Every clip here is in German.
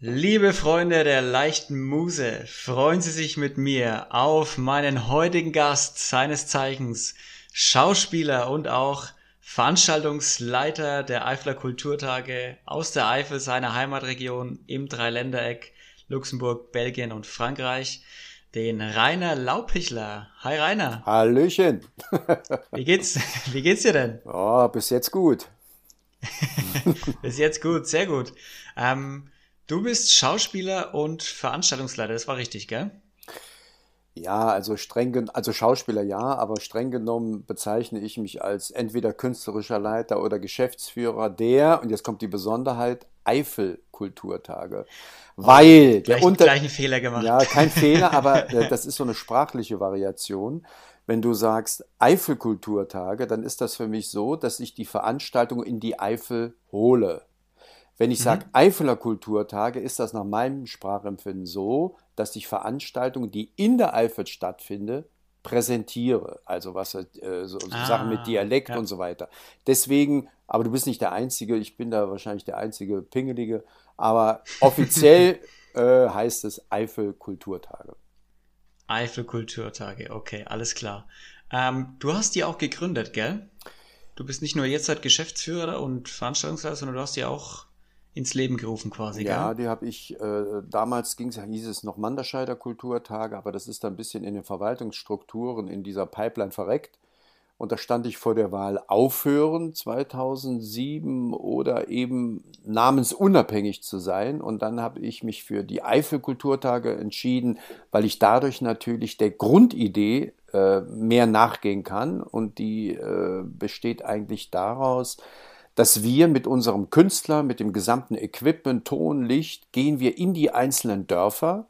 Liebe Freunde der leichten Muse, freuen Sie sich mit mir auf meinen heutigen Gast, seines Zeichens Schauspieler und auch Veranstaltungsleiter der Eifler Kulturtage aus der Eifel, seiner Heimatregion im Dreiländereck Luxemburg, Belgien und Frankreich, den Rainer Laupichler. Hi Rainer. Hallöchen. wie geht's, wie geht's dir denn? Oh, bis jetzt gut. bis jetzt gut, sehr gut. Ähm, Du bist Schauspieler und Veranstaltungsleiter, das war richtig, gell? Ja, also streng, also Schauspieler ja, aber streng genommen bezeichne ich mich als entweder künstlerischer Leiter oder Geschäftsführer der, und jetzt kommt die Besonderheit, Eifel-Kulturtage. Oh, Weil der unter gleichen Fehler gemacht. Ja, kein Fehler, aber äh, das ist so eine sprachliche Variation. Wenn du sagst Eifel-Kulturtage, dann ist das für mich so, dass ich die Veranstaltung in die Eifel hole. Wenn ich sage mhm. Eifeler Kulturtage, ist das nach meinem Sprachempfinden so, dass ich Veranstaltungen, die in der Eifel stattfinden, präsentiere. Also was äh, so, ah, Sachen mit Dialekt ja. und so weiter. Deswegen, aber du bist nicht der Einzige, ich bin da wahrscheinlich der einzige Pingelige, aber offiziell äh, heißt es Eifel Kulturtage. Eifel Kulturtage, okay, alles klar. Ähm, du hast die auch gegründet, gell? Du bist nicht nur jetzt halt Geschäftsführer und Veranstaltungsleiter, sondern du hast die auch ins Leben gerufen quasi. Ja, gell? die habe ich, äh, damals ging's, hieß es noch Manderscheider Kulturtage, aber das ist dann ein bisschen in den Verwaltungsstrukturen in dieser Pipeline verreckt. Und da stand ich vor der Wahl aufhören 2007 oder eben namensunabhängig zu sein. Und dann habe ich mich für die Eifel-Kulturtage entschieden, weil ich dadurch natürlich der Grundidee äh, mehr nachgehen kann. Und die äh, besteht eigentlich daraus, dass wir mit unserem Künstler, mit dem gesamten Equipment, Ton, Licht, gehen wir in die einzelnen Dörfer,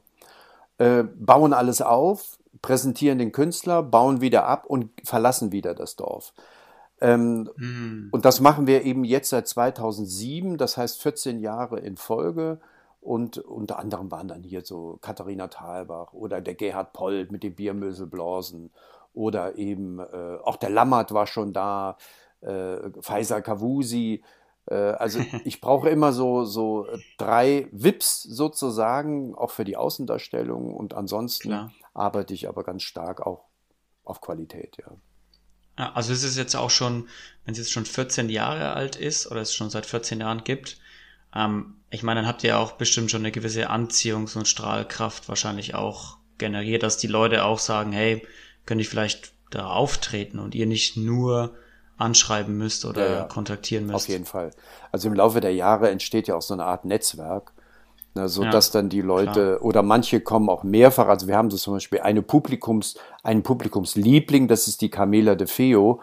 äh, bauen alles auf, präsentieren den Künstler, bauen wieder ab und verlassen wieder das Dorf. Ähm, mhm. Und das machen wir eben jetzt seit 2007, das heißt 14 Jahre in Folge. Und unter anderem waren dann hier so Katharina Thalbach oder der Gerhard Pold mit dem Biermöselblasen oder eben äh, auch der Lammert war schon da äh, Faisal Kavusi. Äh, also ich brauche immer so, so drei VIPs sozusagen, auch für die Außendarstellung. Und ansonsten Klar. arbeite ich aber ganz stark auch auf Qualität, ja. ja. Also es ist jetzt auch schon, wenn es jetzt schon 14 Jahre alt ist oder es schon seit 14 Jahren gibt, ähm, ich meine, dann habt ihr auch bestimmt schon eine gewisse Anziehungs- und Strahlkraft wahrscheinlich auch generiert, dass die Leute auch sagen, hey, könnte ich vielleicht da auftreten und ihr nicht nur anschreiben müsst oder ja, kontaktieren müsst. Auf jeden Fall. Also im Laufe der Jahre entsteht ja auch so eine Art Netzwerk, ne, so ja, dass dann die Leute klar. oder manche kommen auch mehrfach. Also wir haben so zum Beispiel eine Publikums, einen Publikumsliebling, das ist die Camela de Feo.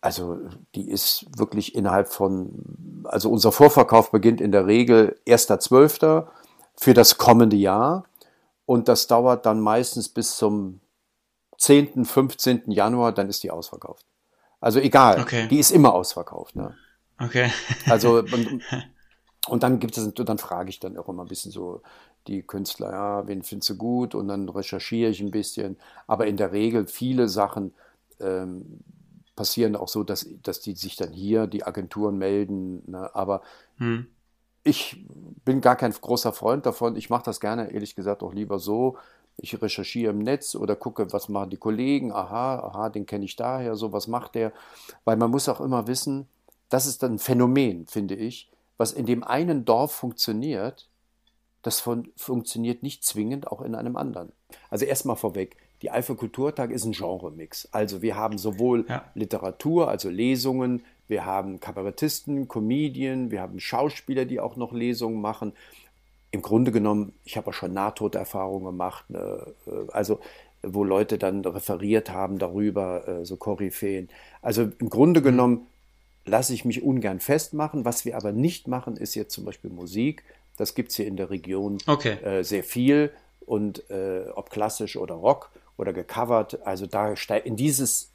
Also die ist wirklich innerhalb von, also unser Vorverkauf beginnt in der Regel 1.12. für das kommende Jahr und das dauert dann meistens bis zum 10., 15. Januar, dann ist die ausverkauft. Also egal, okay. die ist immer ausverkauft. Ne? Okay. also und, und dann gibt es, dann frage ich dann auch immer ein bisschen so die Künstler, ja, wen findest du gut? Und dann recherchiere ich ein bisschen. Aber in der Regel viele Sachen ähm, passieren auch so, dass, dass die sich dann hier, die Agenturen melden. Ne? Aber hm. ich bin gar kein großer Freund davon. Ich mache das gerne, ehrlich gesagt, auch lieber so, ich recherchiere im Netz oder gucke, was machen die Kollegen, aha, aha, den kenne ich daher, so was macht der. Weil man muss auch immer wissen, das ist ein Phänomen, finde ich, was in dem einen Dorf funktioniert, das von, funktioniert nicht zwingend auch in einem anderen. Also erstmal vorweg, die Eifel Kulturtag ist ein Genremix. Also wir haben sowohl ja. Literatur, also Lesungen, wir haben Kabarettisten, Comedien, wir haben Schauspieler, die auch noch Lesungen machen im Grunde genommen, ich habe auch schon Nahtoderfahrungen gemacht, ne, äh, also wo Leute dann referiert haben darüber, äh, so Koryphäen. Also im Grunde mhm. genommen lasse ich mich ungern festmachen. Was wir aber nicht machen, ist jetzt zum Beispiel Musik. Das gibt es hier in der Region okay. äh, sehr viel. Und äh, ob klassisch oder Rock oder gecovert, also da in dieses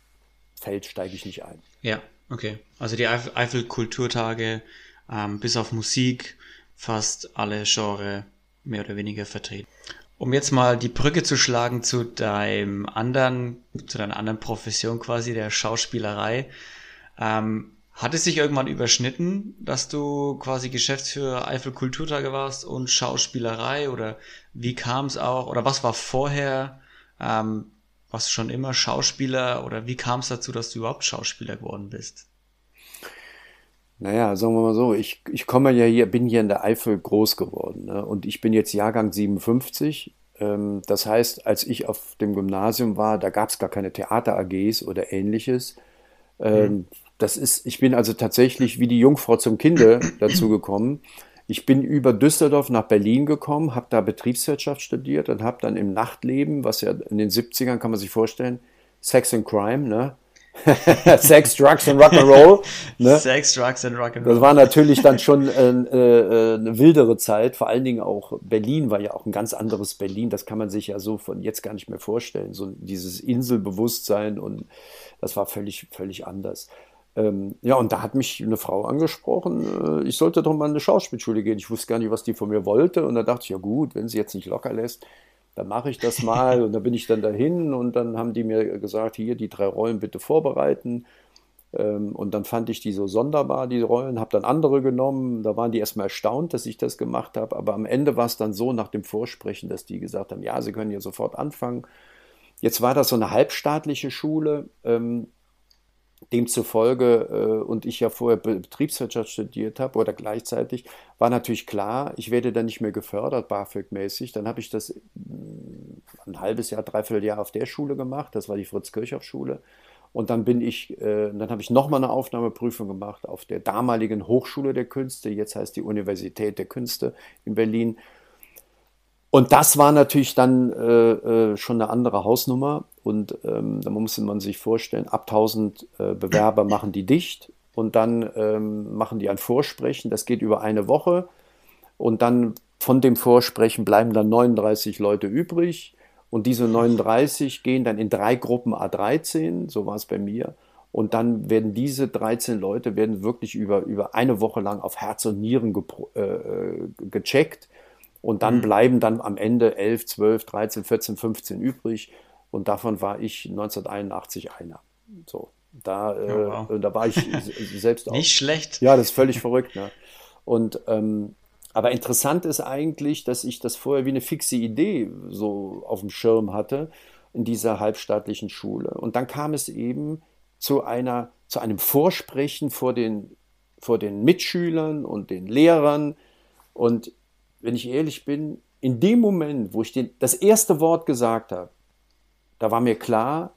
Feld steige ich nicht ein. Ja, okay. Also die Eifel-Kulturtage ähm, bis auf Musik fast alle Genre mehr oder weniger vertreten. Um jetzt mal die Brücke zu schlagen zu deinem anderen, zu deiner anderen Profession quasi, der Schauspielerei. Ähm, Hat es sich irgendwann überschnitten, dass du quasi Geschäftsführer Eifel Kulturtage warst und Schauspielerei oder wie kam es auch oder was war vorher? Ähm, warst du schon immer Schauspieler oder wie kam es dazu, dass du überhaupt Schauspieler geworden bist? Naja, sagen wir mal so, ich, ich komme ja hier, bin hier in der Eifel groß geworden ne? und ich bin jetzt Jahrgang 57. Ähm, das heißt, als ich auf dem Gymnasium war, da gab es gar keine Theater-AGs oder ähnliches. Ähm, mhm. Das ist, ich bin also tatsächlich wie die Jungfrau zum Kinde dazu gekommen. Ich bin über Düsseldorf nach Berlin gekommen, habe da Betriebswirtschaft studiert und habe dann im Nachtleben, was ja in den 70ern kann man sich vorstellen, Sex and Crime, ne? Sex, Drugs and Rock'n'Roll. Ne? Sex, Drugs and Rock'n'Roll. Das war natürlich dann schon äh, äh, eine wildere Zeit. Vor allen Dingen auch Berlin war ja auch ein ganz anderes Berlin. Das kann man sich ja so von jetzt gar nicht mehr vorstellen. So dieses Inselbewusstsein und das war völlig, völlig anders. Ähm, ja, und da hat mich eine Frau angesprochen, äh, ich sollte doch mal in eine Schauspielschule gehen. Ich wusste gar nicht, was die von mir wollte. Und da dachte ich, ja gut, wenn sie jetzt nicht locker lässt, dann mache ich das mal. und da bin ich dann dahin und dann haben die mir gesagt, hier die drei Rollen bitte vorbereiten. Ähm, und dann fand ich die so sonderbar, die Rollen, habe dann andere genommen. Da waren die erstmal erstaunt, dass ich das gemacht habe. Aber am Ende war es dann so nach dem Vorsprechen, dass die gesagt haben, ja, sie können hier sofort anfangen. Jetzt war das so eine halbstaatliche Schule. Demzufolge, äh, und ich ja vorher Betriebswirtschaft studiert habe oder gleichzeitig, war natürlich klar, ich werde dann nicht mehr gefördert, BAföG-mäßig. Dann habe ich das mm, ein halbes Jahr, dreiviertel Jahr auf der Schule gemacht, das war die Fritz-Kirchhoff-Schule. Und dann bin ich, äh, dann habe ich nochmal eine Aufnahmeprüfung gemacht auf der damaligen Hochschule der Künste, jetzt heißt die Universität der Künste in Berlin. Und das war natürlich dann äh, äh, schon eine andere Hausnummer. Und ähm, da musste man sich vorstellen, ab 1000 äh, Bewerber machen die dicht und dann ähm, machen die ein Vorsprechen. Das geht über eine Woche. Und dann von dem Vorsprechen bleiben dann 39 Leute übrig. Und diese 39 gehen dann in drei Gruppen A13, so war es bei mir. Und dann werden diese 13 Leute werden wirklich über, über eine Woche lang auf Herz und Nieren äh, äh, gecheckt und dann mhm. bleiben dann am Ende 11, 12, 13, 14, 15 übrig. Und davon war ich 1981 einer. So, da, äh, wow. da war ich selbst auch. Nicht schlecht. Ja, das ist völlig verrückt. Ne? Und ähm, aber interessant ist eigentlich, dass ich das vorher wie eine fixe Idee so auf dem Schirm hatte in dieser halbstaatlichen Schule. Und dann kam es eben zu einer, zu einem Vorsprechen vor den, vor den Mitschülern und den Lehrern. Und wenn ich ehrlich bin, in dem Moment, wo ich den, das erste Wort gesagt habe, da war mir klar,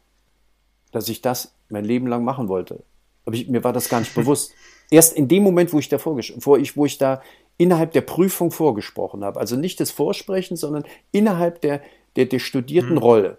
dass ich das mein Leben lang machen wollte. Aber ich, mir war das gar nicht bewusst. Erst in dem Moment, wo ich da vor ich, wo ich da innerhalb der Prüfung vorgesprochen habe, also nicht des Vorsprechens, sondern innerhalb der, der, der studierten mhm. Rolle.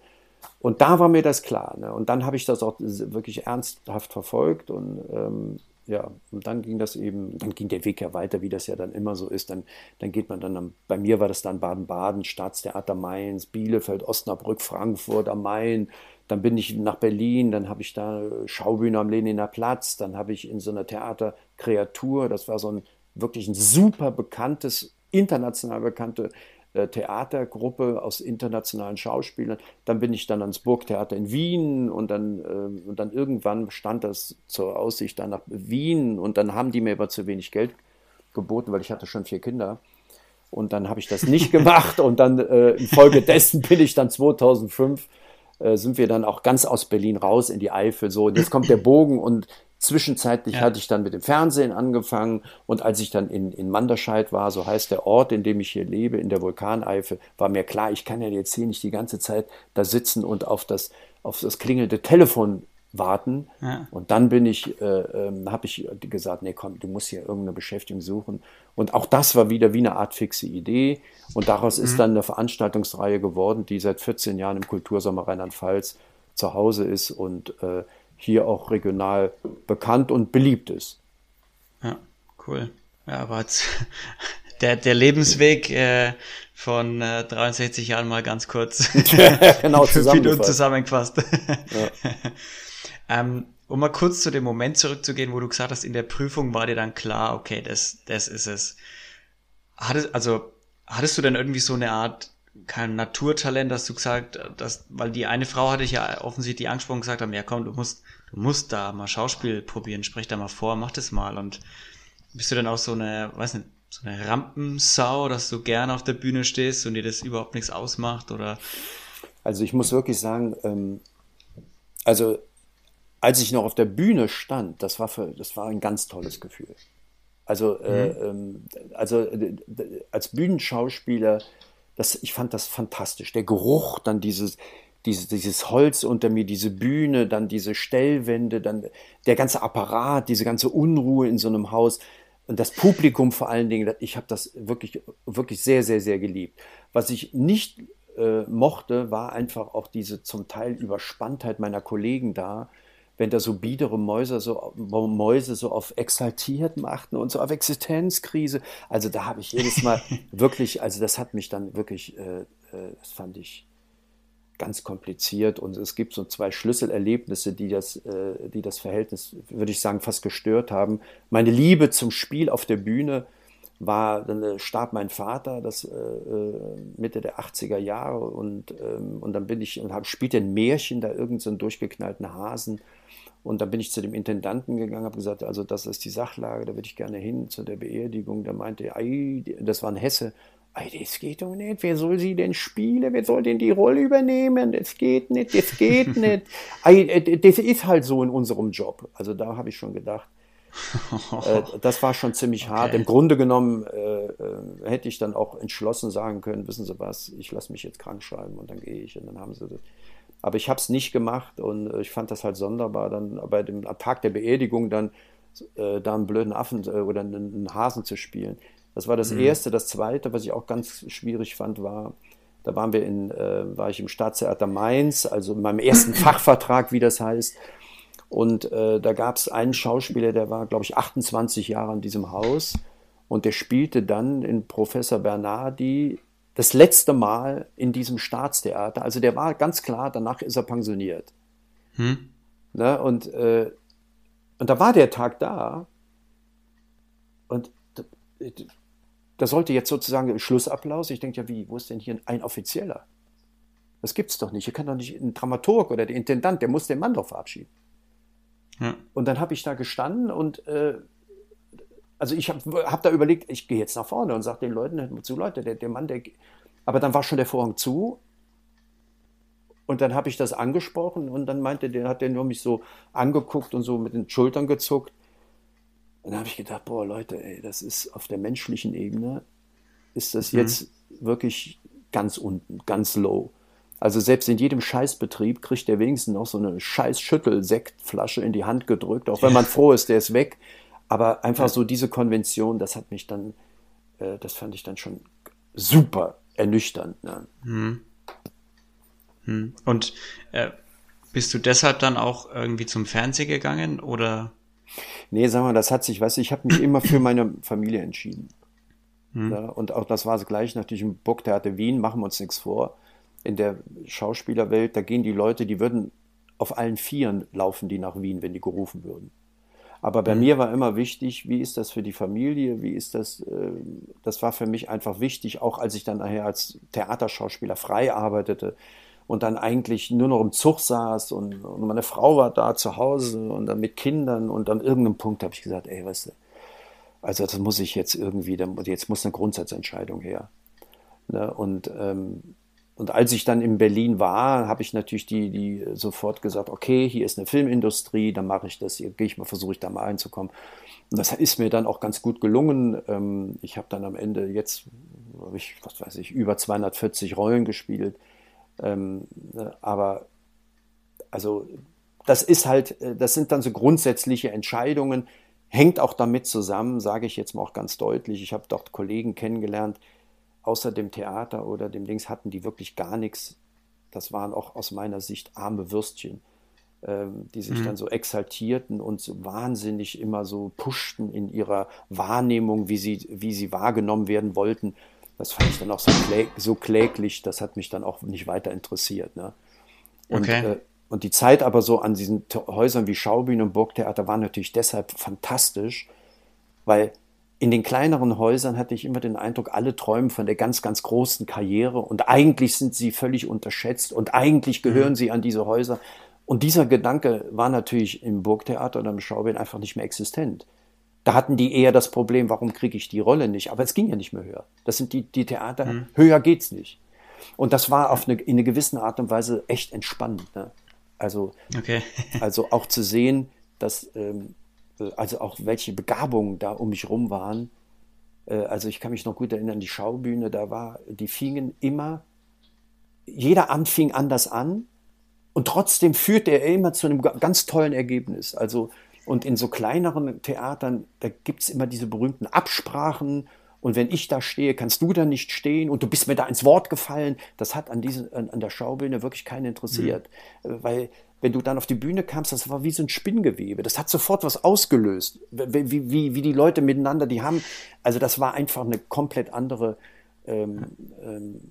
Und da war mir das klar. Ne? Und dann habe ich das auch wirklich ernsthaft verfolgt und ähm, ja, und dann ging das eben, dann ging der Weg ja weiter, wie das ja dann immer so ist. Dann, dann geht man dann, bei mir war das dann Baden-Baden, Staatstheater Mainz, Bielefeld, Osnabrück, Frankfurt am Main. Dann bin ich nach Berlin, dann habe ich da Schaubühne am Leniner Platz, dann habe ich in so einer Theaterkreatur, das war so ein wirklich ein super bekanntes, international bekannte Theatergruppe aus internationalen Schauspielern. Dann bin ich dann ans Burgtheater in Wien und dann, äh, und dann irgendwann stand das zur Aussicht dann nach Wien und dann haben die mir aber zu wenig Geld geboten, weil ich hatte schon vier Kinder. Und dann habe ich das nicht gemacht und dann äh, infolgedessen bin ich dann 2005 äh, sind wir dann auch ganz aus Berlin raus in die Eifel so und jetzt kommt der Bogen und Zwischenzeitlich ja. hatte ich dann mit dem Fernsehen angefangen und als ich dann in, in Manderscheid war, so heißt der Ort, in dem ich hier lebe, in der Vulkaneifel, war mir klar, ich kann ja jetzt hier nicht die ganze Zeit da sitzen und auf das, auf das klingelnde Telefon warten. Ja. Und dann bin ich, äh, äh, habe ich gesagt, nee, komm, du musst hier irgendeine Beschäftigung suchen. Und auch das war wieder wie eine Art fixe Idee. Und daraus mhm. ist dann eine Veranstaltungsreihe geworden, die seit 14 Jahren im Kultursommer Rheinland-Pfalz zu Hause ist und äh, hier auch regional bekannt und beliebt ist. Ja, cool. Ja, aber jetzt, der, der Lebensweg äh, von äh, 63 Jahren mal ganz kurz genau, zusammengefasst. zusammengefasst. Ja. ähm, um mal kurz zu dem Moment zurückzugehen, wo du gesagt hast, in der Prüfung war dir dann klar, okay, das, das ist es. Hattest, also, hattest du denn irgendwie so eine Art kein Naturtalent, hast du gesagt, dass, weil die eine Frau hatte ich ja offensichtlich angesprochen gesagt haben, ja komm, du musst, du musst da mal Schauspiel probieren, sprech da mal vor, mach das mal. Und bist du dann auch so eine, weiß nicht, so eine Rampensau, dass du gerne auf der Bühne stehst und dir das überhaupt nichts ausmacht? Oder? Also ich muss wirklich sagen, ähm, also als ich noch auf der Bühne stand, das war, für, das war ein ganz tolles Gefühl. Also, äh, mhm. äh, also äh, als Bühnenschauspieler, das, ich fand das fantastisch. Der Geruch, dann dieses, dieses, dieses Holz unter mir, diese Bühne, dann diese Stellwände, dann der ganze Apparat, diese ganze Unruhe in so einem Haus und das Publikum vor allen Dingen. Ich habe das wirklich, wirklich sehr, sehr, sehr geliebt. Was ich nicht äh, mochte, war einfach auch diese zum Teil Überspanntheit meiner Kollegen da, wenn da so biedere Mäuse so, Mäuse so auf exaltiert machten und so auf Existenzkrise. Also da habe ich jedes Mal wirklich, also das hat mich dann wirklich, äh, äh, das fand ich ganz kompliziert und es gibt so zwei Schlüsselerlebnisse, die das, äh, die das Verhältnis, würde ich sagen, fast gestört haben. Meine Liebe zum Spiel auf der Bühne war, dann äh, starb mein Vater, das äh, äh Mitte der 80er Jahre und, ähm, und dann bin ich und habe spielte ein Märchen da irgendeinen so durchgeknallten Hasen und dann bin ich zu dem Intendanten gegangen, habe gesagt, also das ist die Sachlage, da würde ich gerne hin zu der Beerdigung. Da meinte er, das war ein Hesse, das geht doch nicht. Wer soll sie denn spielen? Wer soll denn die Rolle übernehmen? Das geht nicht, das geht nicht. Äh, das ist halt so in unserem Job. Also da habe ich schon gedacht, äh, das war schon ziemlich okay. hart. Im Grunde genommen äh, äh, hätte ich dann auch entschlossen sagen können, wissen Sie was, ich lasse mich jetzt krank schreiben und dann gehe ich und dann haben sie das. Aber ich habe es nicht gemacht und äh, ich fand das halt sonderbar, dann bei dem Tag der Beerdigung dann äh, da einen blöden Affen äh, oder einen, einen, Hasen zu spielen. Das war das mhm. Erste. Das Zweite, was ich auch ganz schwierig fand, war, da waren wir in, äh, war ich im Staatstheater Mainz, also in meinem ersten Fachvertrag, wie das heißt. Und äh, da gab es einen Schauspieler, der war, glaube ich, 28 Jahre in diesem Haus. Und der spielte dann in Professor Bernardi das letzte Mal in diesem Staatstheater. Also der war ganz klar, danach ist er pensioniert. Hm. Ne, und, äh, und da war der Tag da und da, sollte jetzt sozusagen Schlussapplaus. Ich denke ja, wie, wo ist denn hier ein Offizieller? Das gibt's doch nicht. Hier kann doch nicht ein Dramaturg oder der Intendant, der muss den Mann doch verabschieden. Ja. Und dann habe ich da gestanden und äh, also ich habe hab da überlegt, ich gehe jetzt nach vorne und sage den Leuten, zu Leute, der, der Mann, der. Aber dann war schon der Vorhang zu. Und dann habe ich das angesprochen und dann meinte der, hat der nur mich so angeguckt und so mit den Schultern gezuckt. Und dann habe ich gedacht, boah, Leute, ey, das ist auf der menschlichen Ebene, ist das mhm. jetzt wirklich ganz unten, ganz low. Also selbst in jedem Scheißbetrieb kriegt der wenigstens noch so eine scheiß Schüttelsektflasche in die Hand gedrückt, auch wenn man froh ist, der ist weg. Aber einfach so diese Konvention, das hat mich dann, äh, das fand ich dann schon super ernüchternd. Ne? Hm. Hm. Und äh, bist du deshalb dann auch irgendwie zum Fernsehen gegangen oder? Nee, sag mal, das hat sich, weißt du, ich habe mich immer für meine Familie entschieden. Hm. Ja, und auch das war gleich natürlich im Burgtheater Wien, machen wir uns nichts vor. In der Schauspielerwelt, da gehen die Leute, die würden auf allen Vieren laufen, die nach Wien, wenn die gerufen würden. Aber bei mhm. mir war immer wichtig, wie ist das für die Familie, wie ist das, äh, das war für mich einfach wichtig, auch als ich dann nachher als Theaterschauspieler frei arbeitete und dann eigentlich nur noch im Zug saß und, und meine Frau war da zu Hause und dann mit Kindern und an irgendeinem Punkt habe ich gesagt, ey, weißt du, also das muss ich jetzt irgendwie, jetzt muss eine Grundsatzentscheidung her. Ne? Und ähm, und als ich dann in Berlin war, habe ich natürlich die, die sofort gesagt, okay, hier ist eine Filmindustrie, dann mache ich das, hier gehe ich mal, versuche ich da mal einzukommen. Und das ist mir dann auch ganz gut gelungen. Ähm, ich habe dann am Ende jetzt, ich, was weiß ich, über 240 Rollen gespielt. Ähm, ne, aber also das ist halt, äh, das sind dann so grundsätzliche Entscheidungen, hängt auch damit zusammen, sage ich jetzt mal auch ganz deutlich. Ich habe dort Kollegen kennengelernt, außer dem Theater oder dem Dings hatten die wirklich gar nichts. Das waren auch aus meiner Sicht arme Würstchen, ähm, die sich mhm. dann so exaltierten und so wahnsinnig immer so pushten in ihrer Wahrnehmung, wie sie, wie sie wahrgenommen werden wollten. Das fand ich dann auch so, klä so kläglich, das hat mich dann auch nicht weiter interessiert. Ne? Und, okay. äh, und die Zeit aber so an diesen Häusern wie Schaubühne und Burgtheater war natürlich deshalb fantastisch, weil in den kleineren Häusern hatte ich immer den Eindruck, alle träumen von der ganz, ganz großen Karriere und eigentlich sind sie völlig unterschätzt und eigentlich gehören mhm. sie an diese Häuser. Und dieser Gedanke war natürlich im Burgtheater oder im Schaubild einfach nicht mehr existent. Da hatten die eher das Problem, warum kriege ich die Rolle nicht? Aber es ging ja nicht mehr höher. Das sind die, die Theater, mhm. höher geht's nicht. Und das war auf eine, in einer gewissen Art und Weise echt entspannend. Ne? Also, okay. also auch zu sehen, dass ähm, also auch welche Begabungen da um mich rum waren. Äh, also ich kann mich noch gut erinnern, die Schaubühne, da war, die fingen immer, jeder Amt fing anders an und trotzdem führte er immer zu einem ganz tollen Ergebnis. Also und in so kleineren Theatern, da gibt es immer diese berühmten Absprachen. Und wenn ich da stehe, kannst du da nicht stehen und du bist mir da ins Wort gefallen. Das hat an, diese, an, an der Schaubühne wirklich keinen interessiert. Mhm. Weil wenn du dann auf die Bühne kamst, das war wie so ein Spinngewebe. Das hat sofort was ausgelöst. Wie, wie, wie die Leute miteinander, die haben, also das war einfach eine komplett andere ähm, ähm,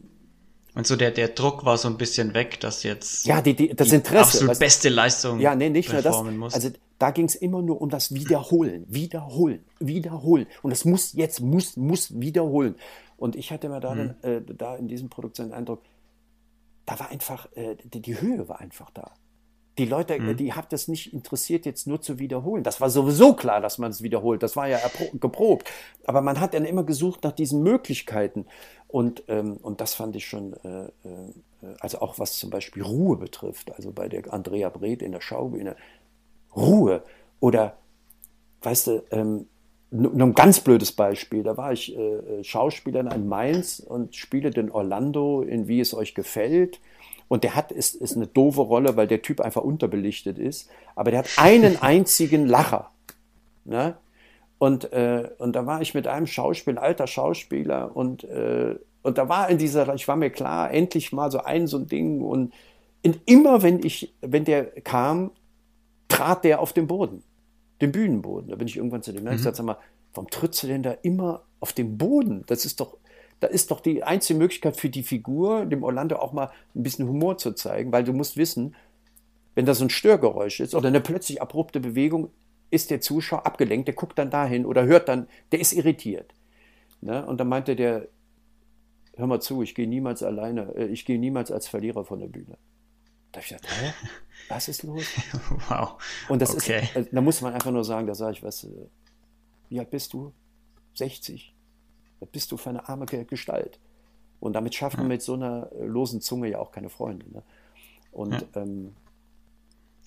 und so der, der Druck war so ein bisschen weg, dass jetzt ja, die, die, das Interesse, absolut weißt, beste Leistung ja, nee, nicht nur das, muss. Also da ging es immer nur um das Wiederholen, Wiederholen, Wiederholen. Und es muss jetzt, muss, muss wiederholen. Und ich hatte mir da, mhm. äh, da in diesem Produkt den Eindruck, da war einfach, äh, die, die Höhe war einfach da. Die Leute, mhm. die hat das nicht interessiert, jetzt nur zu wiederholen. Das war sowieso klar, dass man es wiederholt. Das war ja geprobt. Aber man hat dann immer gesucht nach diesen Möglichkeiten. Und, ähm, und das fand ich schon, äh, äh, also auch was zum Beispiel Ruhe betrifft. Also bei der Andrea Breth in der Schaubühne. Ruhe. Oder, weißt du, ähm, nur ein ganz blödes Beispiel. Da war ich äh, Schauspieler in Mainz und spiele den Orlando in Wie es euch gefällt. Und der hat, ist, ist eine doofe Rolle, weil der Typ einfach unterbelichtet ist. Aber der hat einen einzigen Lacher. Ne? Und, äh, und da war ich mit einem Schauspieler, alter Schauspieler, und, äh, und da war in dieser, ich war mir klar, endlich mal so ein so ein Ding. Und, und immer wenn ich, wenn der kam, trat der auf den Boden, den Bühnenboden. Da bin ich irgendwann zu dem mhm. gesagt, sag mal, warum trittst du denn da immer auf den Boden? Das ist doch, da ist doch die einzige Möglichkeit für die Figur, dem Orlando auch mal ein bisschen Humor zu zeigen, weil du musst wissen, wenn da so ein Störgeräusch ist oder eine plötzlich abrupte Bewegung, ist der Zuschauer abgelenkt, der guckt dann dahin oder hört dann, der ist irritiert. Ne? Und dann meinte der, hör mal zu, ich gehe niemals alleine, äh, ich gehe niemals als Verlierer von der Bühne. Da habe ich gedacht, hä? Was ist los? wow. Und das okay. ist, also, da muss man einfach nur sagen, da sage ich, was, äh, wie alt bist du? 60. Was bist du für eine arme Gestalt? Und damit schafft man mit so einer äh, losen Zunge ja auch keine Freunde. Ne? Und ja. ähm,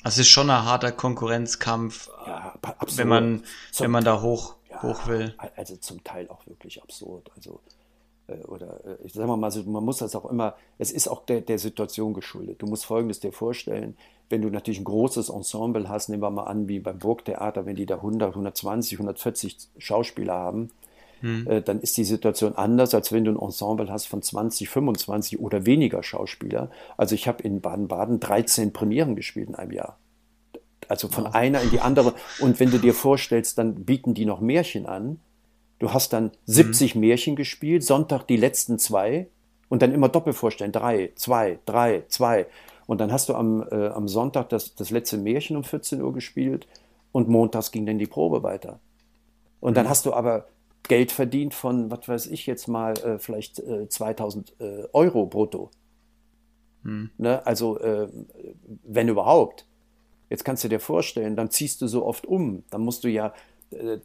also es ist schon ein harter Konkurrenzkampf, ja, wenn man, zum, wenn man da hoch, ja, hoch will. Also zum Teil auch wirklich absurd. Also, äh, oder äh, ich sage mal, man muss das auch immer, es ist auch der, der Situation geschuldet. Du musst Folgendes dir vorstellen, wenn du natürlich ein großes Ensemble hast, nehmen wir mal an, wie beim Burgtheater, wenn die da 100, 120, 140 Schauspieler haben, hm. Äh, dann ist die Situation anders, als wenn du ein Ensemble hast von 20, 25 oder weniger Schauspieler. Also ich habe in Baden-Baden 13 Premieren gespielt in einem Jahr. Also von oh. einer in die andere. Und wenn du dir vorstellst, dann bieten die noch Märchen an. Du hast dann 70 hm. Märchen gespielt, Sonntag die letzten zwei und dann immer doppelt vorstellen. Drei, zwei, drei, zwei. Und dann hast du am, äh, am Sonntag das, das letzte Märchen um 14 Uhr gespielt und montags ging dann die Probe weiter. Und dann hm. hast du aber Geld verdient von, was weiß ich jetzt mal, äh, vielleicht äh, 2000 äh, Euro brutto. Hm. Ne? Also, äh, wenn überhaupt. Jetzt kannst du dir vorstellen, dann ziehst du so oft um. Dann musst du ja, äh,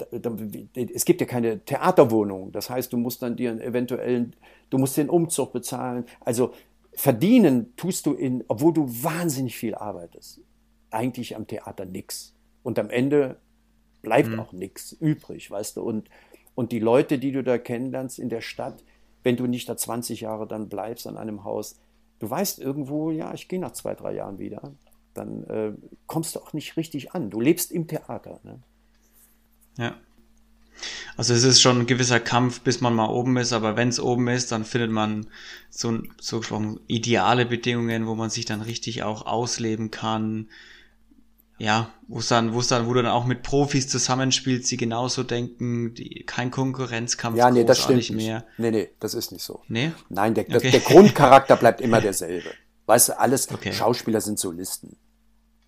es gibt ja keine Theaterwohnung. Das heißt, du musst dann dir einen eventuellen, du musst den Umzug bezahlen. Also, verdienen tust du in, obwohl du wahnsinnig viel arbeitest, eigentlich am Theater nichts. Und am Ende bleibt hm. auch nichts übrig, weißt du. Und und die Leute, die du da kennenlernst in der Stadt, wenn du nicht da 20 Jahre dann bleibst an einem Haus, du weißt irgendwo, ja, ich gehe nach zwei, drei Jahren wieder, dann äh, kommst du auch nicht richtig an. Du lebst im Theater. Ne? Ja. Also es ist schon ein gewisser Kampf, bis man mal oben ist, aber wenn es oben ist, dann findet man so, so ideale Bedingungen, wo man sich dann richtig auch ausleben kann, ja, wo es dann, wo es dann, wo du dann auch mit Profis zusammenspielst, die genauso denken, die, kein Konkurrenzkampf ja, nee, das stimmt nicht mehr. Nee, nee, das ist nicht so. Nee? Nein, der, okay. der Grundcharakter bleibt immer derselbe. Weißt du, alles, okay. Schauspieler sind Solisten.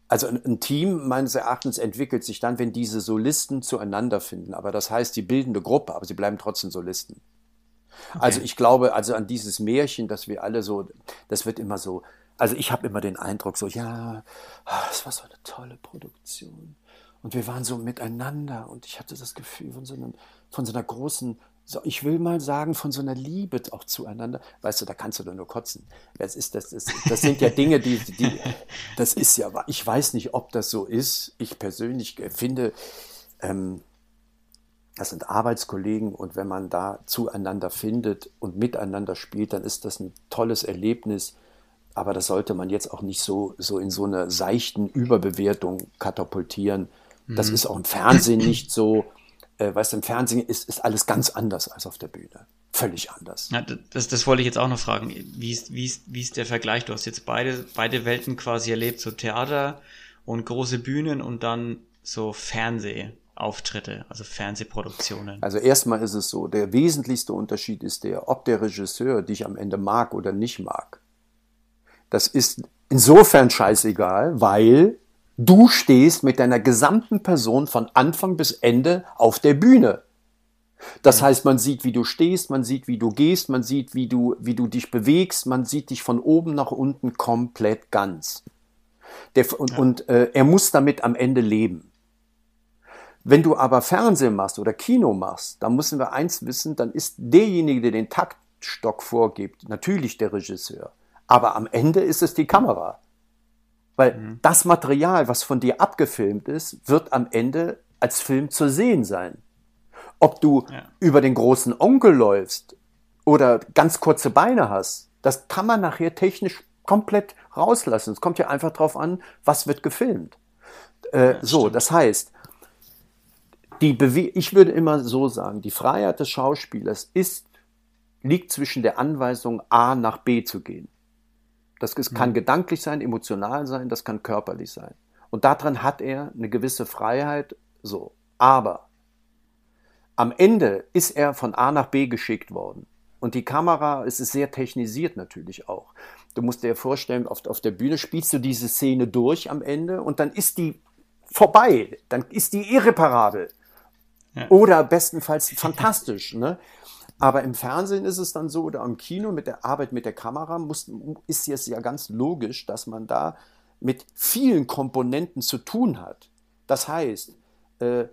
Also ein, ein, Team meines Erachtens entwickelt sich dann, wenn diese Solisten zueinander finden. Aber das heißt, die bilden eine Gruppe, aber sie bleiben trotzdem Solisten. Okay. Also ich glaube, also an dieses Märchen, dass wir alle so, das wird immer so, Also ich habe immer den Eindruck, so ja, es war so eine tolle Produktion. Und wir waren so miteinander und ich hatte das Gefühl von so, einem, von so einer großen, so, ich will mal sagen, von so einer Liebe auch zueinander. Weißt du, da kannst du doch nur kotzen. Das, ist, das, ist, das sind ja Dinge, die, die, das ist ja, ich weiß nicht, ob das so ist. Ich persönlich finde, ähm, das sind Arbeitskollegen und wenn man da zueinander findet und miteinander spielt, dann ist das ein tolles Erlebnis. Aber das sollte man jetzt auch nicht so, so in so eine seichten Überbewertung katapultieren. Das mhm. ist auch im Fernsehen nicht so. Äh, weißt du, im Fernsehen ist, ist alles ganz anders als auf der Bühne. Völlig anders. Ja, das, das wollte ich jetzt auch noch fragen. Wie ist, wie, ist, wie ist der Vergleich? Du hast jetzt beide, beide Welten quasi erlebt, so Theater und große Bühnen und dann so Fernsehauftritte, also Fernsehproduktionen. Also erstmal ist es so, der wesentlichste Unterschied ist der, ob der Regisseur dich am Ende mag oder nicht mag. Das ist insofern scheißegal, weil Du stehst mit deiner gesamten Person von Anfang bis Ende auf der Bühne. Das heißt, man sieht, wie du stehst, man sieht, wie du gehst, man sieht, wie du, wie du dich bewegst, man sieht dich von oben nach unten komplett ganz. Der, und, ja. und äh, er muss damit am Ende leben. Wenn du aber Fernsehen machst oder Kino machst, dann müssen wir eins wissen, dann ist derjenige, der den Taktstock vorgibt, natürlich der Regisseur. Aber am Ende ist es die Kamera. Weil mhm. das Material, was von dir abgefilmt ist, wird am Ende als Film zu sehen sein. Ob du ja. über den großen Onkel läufst oder ganz kurze Beine hast, das kann man nachher technisch komplett rauslassen. Es kommt ja einfach darauf an, was wird gefilmt. Äh, ja, so, stimmt. das heißt, die Bewe ich würde immer so sagen, die Freiheit des Schauspielers ist, liegt zwischen der Anweisung, A nach B zu gehen. Das kann mhm. gedanklich sein, emotional sein, das kann körperlich sein. Und daran hat er eine gewisse Freiheit, so. Aber am Ende ist er von A nach B geschickt worden. Und die Kamera, es ist sehr technisiert natürlich auch. Du musst dir vorstellen, auf, auf der Bühne spielst du diese Szene durch am Ende und dann ist die vorbei. Dann ist die irreparabel. Ja. Oder bestenfalls fantastisch. Ne? Aber im Fernsehen ist es dann so, oder im Kino mit der Arbeit mit der Kamera muss, ist es ja ganz logisch, dass man da mit vielen Komponenten zu tun hat. Das heißt, äh,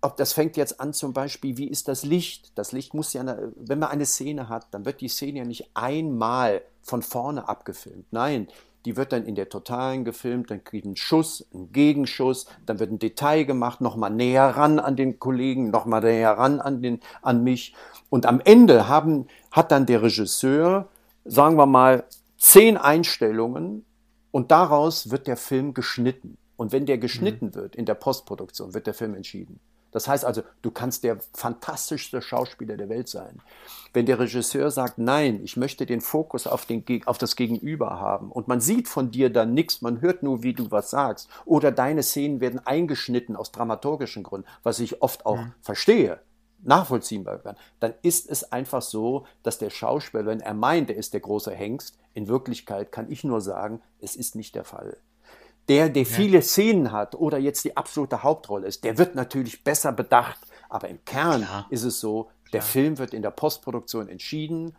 ob das fängt jetzt an zum Beispiel, wie ist das Licht? Das Licht muss ja, wenn man eine Szene hat, dann wird die Szene ja nicht einmal von vorne abgefilmt. Nein, die wird dann in der Totalen gefilmt, dann kriegt ein Schuss, ein Gegenschuss, dann wird ein Detail gemacht, nochmal näher ran an den Kollegen, nochmal näher ran an, den, an mich. Und am Ende haben, hat dann der Regisseur, sagen wir mal, zehn Einstellungen und daraus wird der Film geschnitten. Und wenn der geschnitten mhm. wird in der Postproduktion, wird der Film entschieden. Das heißt also, du kannst der fantastischste Schauspieler der Welt sein. Wenn der Regisseur sagt, nein, ich möchte den Fokus auf, den, auf das Gegenüber haben und man sieht von dir dann nichts, man hört nur, wie du was sagst, oder deine Szenen werden eingeschnitten aus dramaturgischen Gründen, was ich oft auch mhm. verstehe, nachvollziehbar werden, dann ist es einfach so, dass der Schauspieler, wenn er meint, er ist der große Hengst, in Wirklichkeit kann ich nur sagen, es ist nicht der Fall der, der viele ja. Szenen hat oder jetzt die absolute Hauptrolle ist, der wird natürlich besser bedacht. Aber im Kern Klar. ist es so, der Klar. Film wird in der Postproduktion entschieden.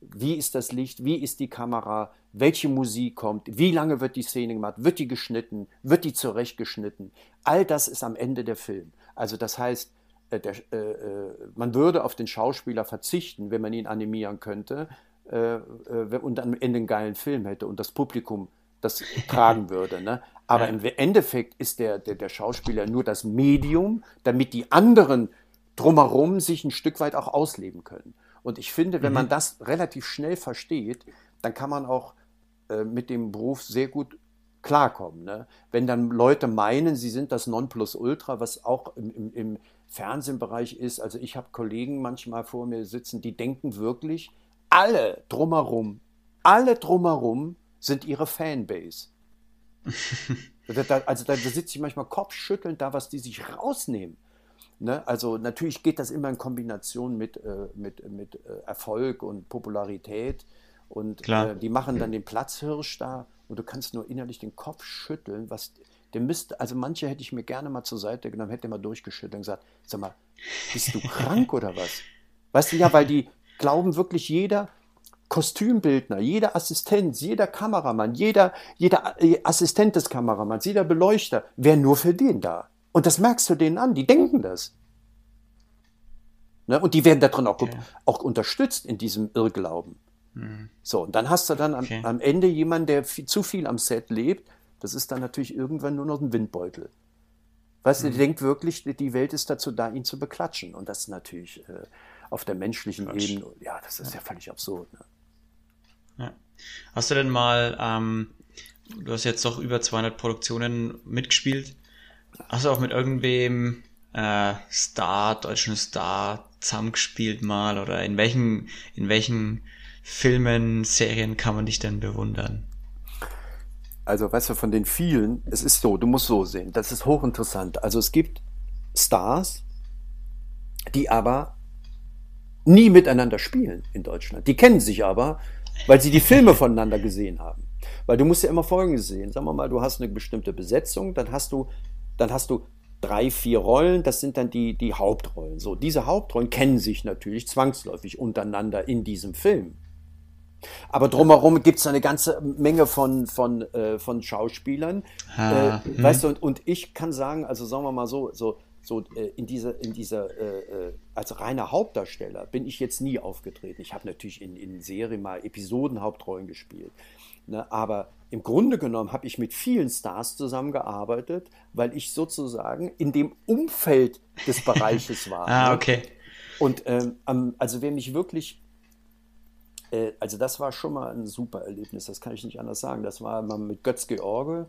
Wie ist das Licht? Wie ist die Kamera? Welche Musik kommt? Wie lange wird die Szene gemacht? Wird die geschnitten? Wird die zurechtgeschnitten? All das ist am Ende der Film. Also das heißt, äh, der, äh, äh, man würde auf den Schauspieler verzichten, wenn man ihn animieren könnte äh, äh und am Ende einen geilen Film hätte und das Publikum das tragen würde. Ne? Aber im Endeffekt ist der, der, der Schauspieler nur das Medium, damit die anderen drumherum sich ein Stück weit auch ausleben können. Und ich finde, wenn mhm. man das relativ schnell versteht, dann kann man auch äh, mit dem Beruf sehr gut klarkommen. Ne? Wenn dann Leute meinen, sie sind das Nonplusultra, was auch im, im, im Fernsehbereich ist. Also ich habe Kollegen manchmal vor mir sitzen, die denken wirklich, alle drumherum, alle drumherum sind ihre Fanbase. also da sitze ich manchmal kopfschüttelnd da, was die sich rausnehmen. Ne? Also natürlich geht das immer in Kombination mit, äh, mit, mit äh, Erfolg und Popularität. Und äh, die machen dann den Platzhirsch da und du kannst nur innerlich den Kopf schütteln, was der müsste, also manche hätte ich mir gerne mal zur Seite genommen, hätte mal durchgeschüttelt und gesagt, sag mal, bist du krank oder was? Weißt du, ja, weil die glauben wirklich jeder, Kostümbildner, jeder Assistent, jeder Kameramann, jeder, jeder äh, Assistent des Kameramanns, jeder Beleuchter wäre nur für den da. Und das merkst du denen an, die denken das. Ne? Und die werden darin auch, okay. auch unterstützt in diesem Irrglauben. Mhm. So, und dann hast du dann am, okay. am Ende jemanden, der viel, zu viel am Set lebt. Das ist dann natürlich irgendwann nur noch ein Windbeutel. Weißt mhm. du, der denkt wirklich, die Welt ist dazu da, ihn zu beklatschen. Und das ist natürlich äh, auf der menschlichen Quatsch. Ebene, ja, das ist ja, ja völlig absurd. Ne? Hast du denn mal, ähm, du hast jetzt doch über 200 Produktionen mitgespielt, hast du auch mit irgendwem äh, Star, deutschen Star zusammengespielt mal oder in welchen, in welchen Filmen, Serien kann man dich denn bewundern? Also, weißt du, von den vielen, es ist so, du musst so sehen, das ist hochinteressant. Also, es gibt Stars, die aber nie miteinander spielen in Deutschland. Die kennen sich aber, weil sie die Filme voneinander gesehen haben. Weil du musst ja immer Folgendes sehen. Sagen wir mal, du hast eine bestimmte Besetzung, dann hast du, dann hast du drei, vier Rollen, das sind dann die, die Hauptrollen. So, diese Hauptrollen kennen sich natürlich zwangsläufig untereinander in diesem Film. Aber drumherum gibt es eine ganze Menge von, von, äh, von Schauspielern. Ah, äh, hm. Weißt du, und, und ich kann sagen, also sagen wir mal so, so, so äh, in dieser, in dieser äh, äh, als reiner Hauptdarsteller bin ich jetzt nie aufgetreten. Ich habe natürlich in, in Serien mal Episodenhauptrollen gespielt. Ne? Aber im Grunde genommen habe ich mit vielen Stars zusammengearbeitet, weil ich sozusagen in dem Umfeld des Bereiches war. ah, ne? okay. Und ähm, also wer mich wirklich äh, also das war schon mal ein super Erlebnis, das kann ich nicht anders sagen. Das war mal mit Götz George,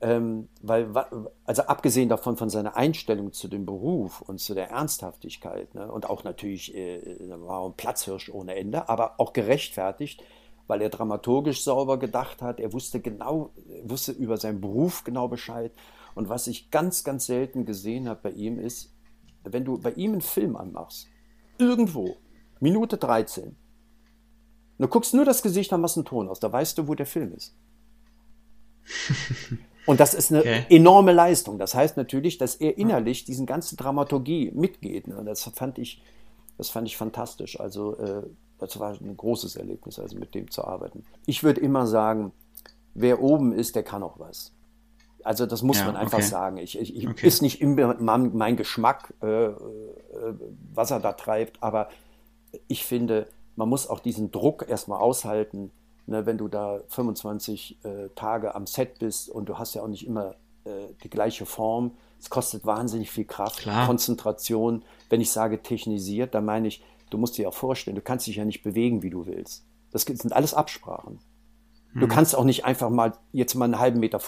ähm, weil, also abgesehen davon von seiner Einstellung zu dem Beruf und zu der Ernsthaftigkeit ne, und auch natürlich äh, war ein Platzhirsch ohne Ende, aber auch gerechtfertigt, weil er dramaturgisch sauber gedacht hat. Er wusste genau, wusste über seinen Beruf genau Bescheid. Und was ich ganz, ganz selten gesehen habe bei ihm ist, wenn du bei ihm einen Film anmachst, irgendwo, Minute 13, du guckst nur das Gesicht an, was ein Ton aus, da weißt du, wo der Film ist. Und das ist eine okay. enorme Leistung. Das heißt natürlich, dass er innerlich diesen ganzen Dramaturgie mitgeht. Ne? Das fand ich, das fand ich fantastisch. Also äh, das war ein großes Erlebnis, also mit dem zu arbeiten. Ich würde immer sagen, wer oben ist, der kann auch was. Also das muss ja, man einfach okay. sagen. Ich, ich, okay. Ist nicht immer mein, mein Geschmack, äh, äh, was er da treibt, aber ich finde, man muss auch diesen Druck erstmal aushalten, ne, wenn du da 25 äh, Tage am Set bist und du hast ja auch nicht immer äh, die gleiche Form. Es kostet wahnsinnig viel Kraft, Klar. Konzentration. Wenn ich sage technisiert, dann meine ich, du musst dir ja vorstellen, du kannst dich ja nicht bewegen, wie du willst. Das sind alles Absprachen. Du hm. kannst auch nicht einfach mal jetzt mal einen halben Meter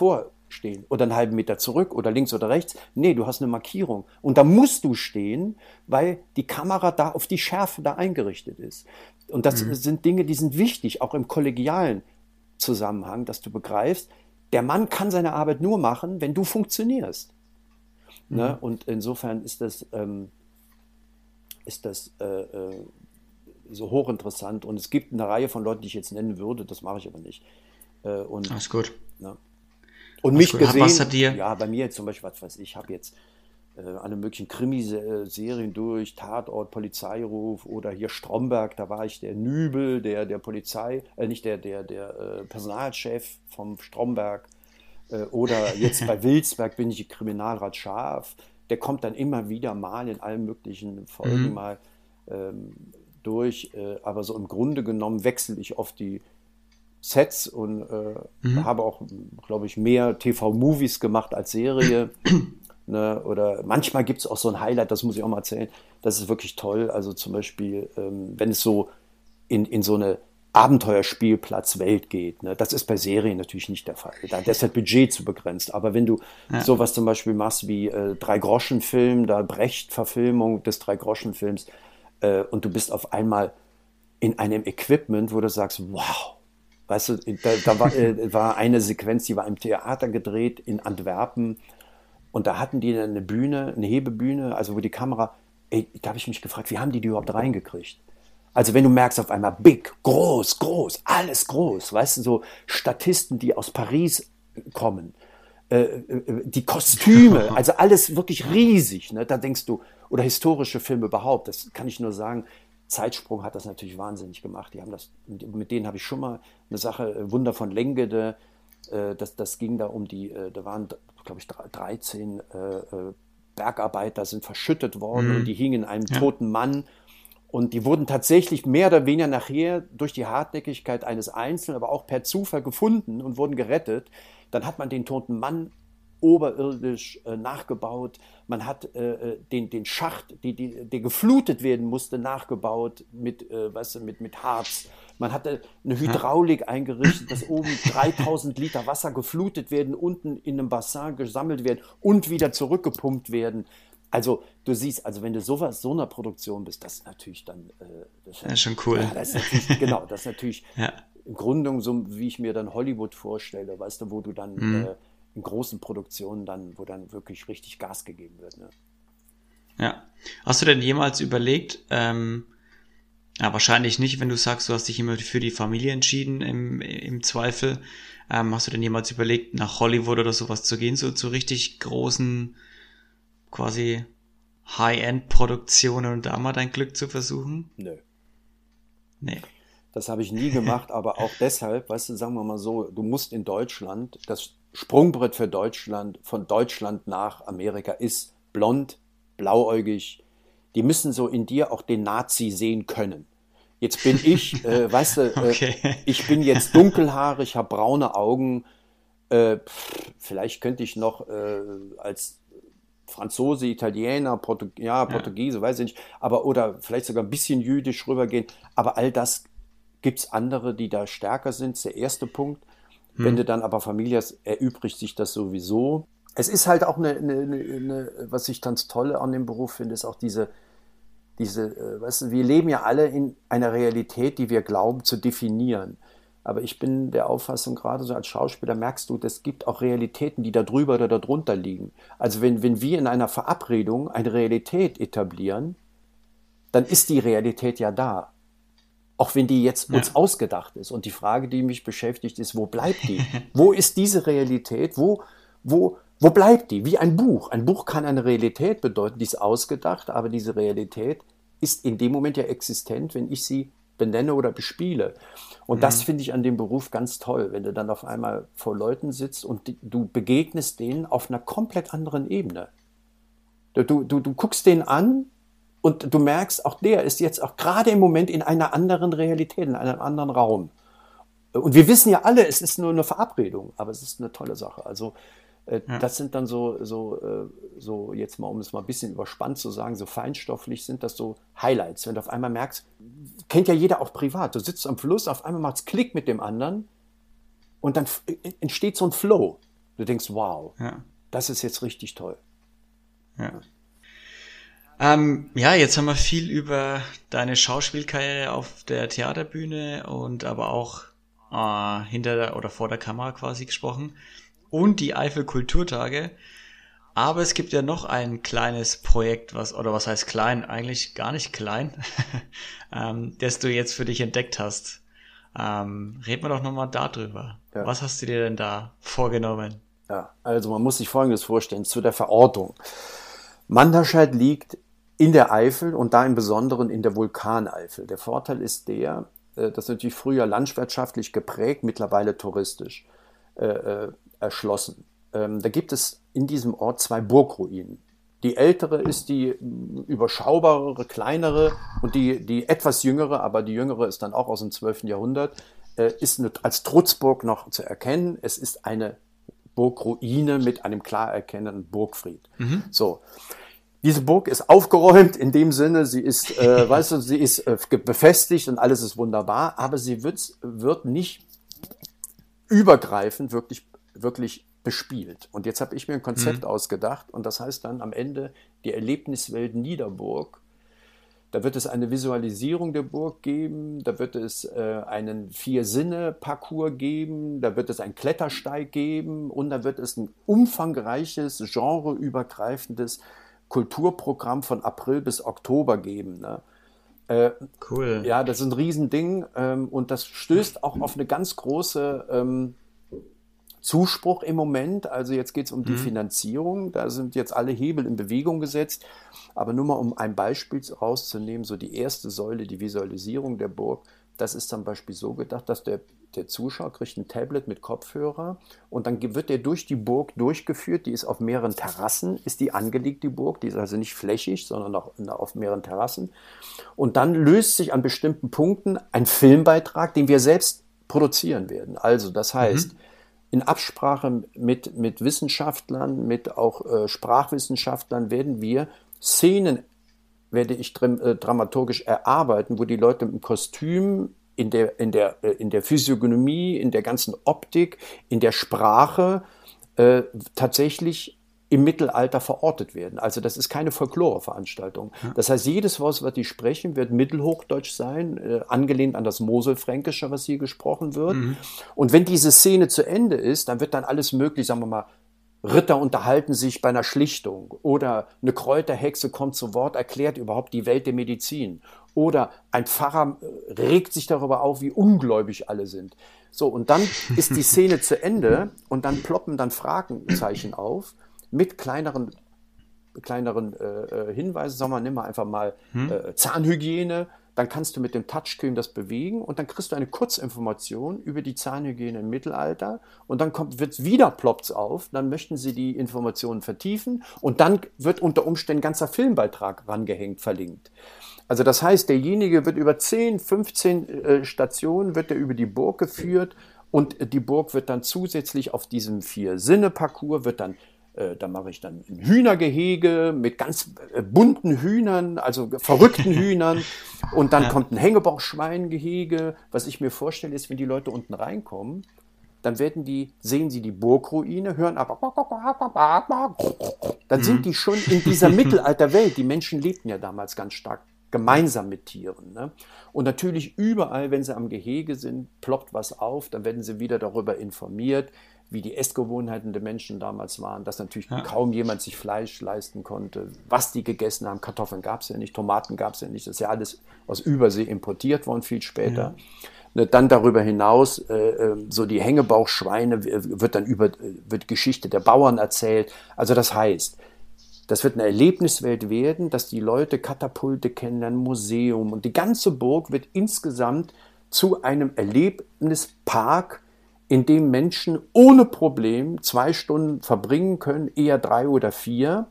vorstehen oder einen halben Meter zurück oder links oder rechts. Nee, du hast eine Markierung. Und da musst du stehen, weil die Kamera da auf die Schärfe da eingerichtet ist. Und das mhm. sind Dinge, die sind wichtig, auch im kollegialen Zusammenhang, dass du begreifst, der Mann kann seine Arbeit nur machen, wenn du funktionierst. Mhm. Ne? Und insofern ist das, ähm, ist das äh, äh, so hochinteressant. Und es gibt eine Reihe von Leuten, die ich jetzt nennen würde, das mache ich aber nicht. Äh, und, Alles gut. Ne? Und mich gut. gesehen, ja, bei mir zum Beispiel, was weiß ich, ich habe jetzt äh, alle möglichen Krimiserien durch, Tatort, Polizeiruf oder hier Stromberg, da war ich der Nübel, der, der Polizei, äh, nicht der, der, der äh, Personalchef vom Stromberg. Äh, oder jetzt bei Wilsberg bin ich Kriminalrat Scharf. Der kommt dann immer wieder mal in allen möglichen Folgen mhm. mal ähm, durch. Äh, aber so im Grunde genommen wechsle ich oft die Sets und äh, mhm. habe auch, glaube ich, mehr TV-Movies gemacht als Serie. Ne? Oder manchmal gibt es auch so ein Highlight, das muss ich auch mal erzählen. Das ist wirklich toll. Also zum Beispiel, ähm, wenn es so in, in so eine Abenteuerspielplatzwelt geht. Ne? Das ist bei Serien natürlich nicht der Fall. Da ist das Budget zu begrenzt. Aber wenn du ja. sowas zum Beispiel machst wie äh, Drei-Groschen-Film, da Brecht-Verfilmung des Drei-Groschen-Films äh, und du bist auf einmal in einem Equipment, wo du sagst, wow, weißt du, da, da war, äh, war eine Sequenz, die war im Theater gedreht in Antwerpen und da hatten die eine Bühne, eine Hebebühne, also wo die Kamera, ey, da habe ich mich gefragt, wie haben die die überhaupt reingekriegt? Also wenn du merkst auf einmal big, groß, groß, alles groß, weißt du, so Statisten, die aus Paris kommen, äh, äh, die Kostüme, also alles wirklich riesig, ne? da denkst du, oder historische Filme überhaupt, das kann ich nur sagen, Zeitsprung hat das natürlich wahnsinnig gemacht. Die haben das, mit denen habe ich schon mal eine Sache, äh, Wunder von Lengede, äh, das, das ging da um die, äh, da waren, glaube ich, 13 Bergarbeiter sind verschüttet worden mhm. und die hingen einem ja. toten Mann. Und die wurden tatsächlich mehr oder weniger nachher durch die Hartnäckigkeit eines Einzelnen, aber auch per Zufall gefunden und wurden gerettet. Dann hat man den toten Mann oberirdisch äh, nachgebaut. Man hat äh, äh, den, den Schacht, die, die, der geflutet werden musste, nachgebaut mit, äh, weißt du, mit, mit Harz. Man hatte eine Hydraulik eingerichtet, dass oben 3000 Liter Wasser geflutet werden, unten in einem Bassin gesammelt werden und wieder zurückgepumpt werden. Also du siehst, also wenn du sowas, so einer Produktion bist, das ist natürlich dann... Äh, das ist schon cool. Ja, das ist genau, das ist natürlich ja. im Grunde so, wie ich mir dann Hollywood vorstelle, weißt du, wo du dann... Mhm. In großen Produktionen dann, wo dann wirklich richtig Gas gegeben wird. Ne? Ja. Hast du denn jemals überlegt, ähm, ja, wahrscheinlich nicht, wenn du sagst, du hast dich immer für die Familie entschieden, im, im Zweifel. Ähm, hast du denn jemals überlegt, nach Hollywood oder sowas zu gehen, so zu richtig großen, quasi High-End-Produktionen und da mal dein Glück zu versuchen? Nö. Nee. Das habe ich nie gemacht, aber auch deshalb, weißt du, sagen wir mal so, du musst in Deutschland das Sprungbrett für Deutschland, von Deutschland nach Amerika ist blond, blauäugig. Die müssen so in dir auch den Nazi sehen können. Jetzt bin ich, äh, weißt du, äh, okay. ich bin jetzt dunkelhaarig, habe braune Augen. Äh, vielleicht könnte ich noch äh, als Franzose, Italiener, Portug ja, Portugiese, ja. weiß ich nicht, aber oder vielleicht sogar ein bisschen jüdisch rübergehen. Aber all das gibt es andere, die da stärker sind. Das ist der erste Punkt. Hm. Wenn du dann aber Familie hast, erübrigt sich das sowieso. Es ist halt auch eine, eine, eine, was ich ganz toll an dem Beruf finde, ist auch diese, diese, äh, weißt du, wir leben ja alle in einer Realität, die wir glauben zu definieren. Aber ich bin der Auffassung, gerade so als Schauspieler merkst du, es gibt auch Realitäten, die da drüber oder darunter liegen. Also wenn, wenn wir in einer Verabredung eine Realität etablieren, dann ist die Realität ja da. Auch wenn die jetzt uns ja. ausgedacht ist. Und die Frage, die mich beschäftigt, ist, wo bleibt die? wo ist diese Realität? Wo, wo, wo bleibt die? Wie ein Buch. Ein Buch kann eine Realität bedeuten, die ist ausgedacht, aber diese Realität ist in dem Moment ja existent, wenn ich sie benenne oder bespiele. Und mhm. das finde ich an dem Beruf ganz toll, wenn du dann auf einmal vor Leuten sitzt und die, du begegnest denen auf einer komplett anderen Ebene. Du, du, du guckst den an und du merkst, auch der ist jetzt auch gerade im Moment in einer anderen Realität, in einem anderen Raum. Und wir wissen ja alle, es ist nur eine Verabredung, aber es ist eine tolle Sache. Also äh, ja. das sind dann so, so, äh, so jetzt mal, um es mal ein bisschen überspannt zu sagen, so feinstofflich sind das so Highlights. Wenn du auf einmal merkst, kennt ja jeder auch privat, du sitzt am Fluss, auf einmal macht es Klick mit dem anderen und dann entsteht so ein Flow. Du denkst, wow, ja. das ist jetzt richtig toll. Ja. Ähm, ja, jetzt haben wir viel über deine Schauspielkarriere auf der Theaterbühne und aber auch äh, hinter der, oder vor der Kamera quasi gesprochen und die Eifel Kulturtage. Aber es gibt ja noch ein kleines Projekt, was, oder was heißt klein, eigentlich gar nicht klein, ähm, das du jetzt für dich entdeckt hast. Ähm, reden wir doch nochmal darüber. Ja. Was hast du dir denn da vorgenommen? Ja, also man muss sich Folgendes vorstellen zu der Verortung. Manderscheid liegt in der Eifel und da im Besonderen in der Vulkaneifel. Der Vorteil ist der, äh, das ist natürlich früher landwirtschaftlich geprägt, mittlerweile touristisch äh, äh, erschlossen. Ähm, da gibt es in diesem Ort zwei Burgruinen. Die ältere ist die überschaubarere, kleinere und die, die etwas jüngere, aber die jüngere ist dann auch aus dem 12. Jahrhundert, äh, ist als Trutzburg noch zu erkennen. Es ist eine Burgruine mit einem klar erkennenden Burgfried. Mhm. So. Diese Burg ist aufgeräumt in dem Sinne, sie ist, äh, weißt du, sie ist äh, befestigt und alles ist wunderbar, aber sie wird, wird nicht übergreifend wirklich, wirklich bespielt. Und jetzt habe ich mir ein Konzept mhm. ausgedacht und das heißt dann am Ende die Erlebniswelt Niederburg. Da wird es eine Visualisierung der Burg geben, da wird es äh, einen Vier-Sinne-Parcours geben, da wird es einen Klettersteig geben und da wird es ein umfangreiches, genreübergreifendes Kulturprogramm von April bis Oktober geben. Ne? Äh, cool. Ja, das ist ein Riesending ähm, und das stößt auch auf eine ganz große ähm, Zuspruch im Moment. Also jetzt geht es um die Mhm. Finanzierung. Da sind jetzt alle Hebel in Bewegung gesetzt. Aber nur mal um ein Beispiel rauszunehmen, so die erste Säule, die Visualisierung der Burg, das ist zum Beispiel so gedacht, dass der, der Zuschauer kriegt ein Tablet mit Kopfhörer und dann wird der durch die Burg durchgeführt. Die ist auf mehreren Terrassen, ist die angelegt, die Burg. Die ist also nicht flächig, sondern auch auf mehreren Terrassen. Und dann löst sich an bestimmten Punkten ein Filmbeitrag, den wir selbst produzieren werden. Also das heißt, in Absprache mit, mit Wissenschaftlern, mit auch äh, Sprachwissenschaftlern werden wir Szenen werde ich äh, dramaturgisch erarbeiten, wo die Leute im Kostüm, in der, in, der, äh, in der Physiognomie, in der ganzen Optik, in der Sprache äh, tatsächlich im Mittelalter verortet werden. Also das ist keine Folklore-Veranstaltung. Das heißt, jedes Wort, was die sprechen, wird Mittelhochdeutsch sein, äh, angelehnt an das Moselfränkische, was hier gesprochen wird. Und wenn diese Szene zu Ende ist, dann wird dann alles möglich, sagen wir mal, Ritter unterhalten sich bei einer Schlichtung oder eine Kräuterhexe kommt zu Wort, erklärt überhaupt die Welt der Medizin oder ein Pfarrer äh, regt sich darüber auf, wie ungläubig alle sind. So, und dann ist die Szene zu Ende und dann ploppen dann Fragenzeichen auf mit kleineren, kleineren äh, äh, Hinweisen. Sagen wir, nimm mal einfach mal äh, Zahnhygiene. Dann kannst du mit dem Touchscreen das bewegen und dann kriegst du eine Kurzinformation über die Zahnhygiene im Mittelalter und dann kommt wird's wieder ploppt's auf, dann möchten sie die Informationen vertiefen und dann wird unter Umständen ein ganzer Filmbeitrag rangehängt, verlinkt. Also das heißt, derjenige wird über 10, 15 äh, Stationen wird er über die Burg geführt und die Burg wird dann zusätzlich auf diesem Vier-Sinne-Parcours wird dann da mache ich dann ein Hühnergehege mit ganz äh, bunten Hühnern, also verrückten Hühnern. Und dann kommt ein Hängebauchschweingehege. Was ich mir vorstelle, ist, wenn die Leute unten reinkommen, dann werden die, sehen sie die Burgruine, hören aber, dann sind die schon in dieser Mittelalterwelt. Die Menschen lebten ja damals ganz stark gemeinsam mit Tieren. Ne? Und natürlich überall, wenn sie am Gehege sind, ploppt was auf, dann werden sie wieder darüber informiert, wie die Essgewohnheiten der Menschen damals waren, dass natürlich kaum jemand sich Fleisch leisten konnte, was die gegessen haben. Kartoffeln gab es ja nicht, Tomaten gab es ja nicht, das ist ja alles aus Übersee importiert worden, viel später. Ne, Dann darüber hinaus, äh, äh, so die Hängebauchschweine w- wird dann über, äh, wird Geschichte der Bauern erzählt. Also das heißt, das wird eine Erlebniswelt werden, dass die Leute Katapulte kennenlernen, Museum und die ganze Burg wird insgesamt zu einem Erlebnispark, in dem Menschen ohne Problem zwei Stunden verbringen können, eher drei oder vier.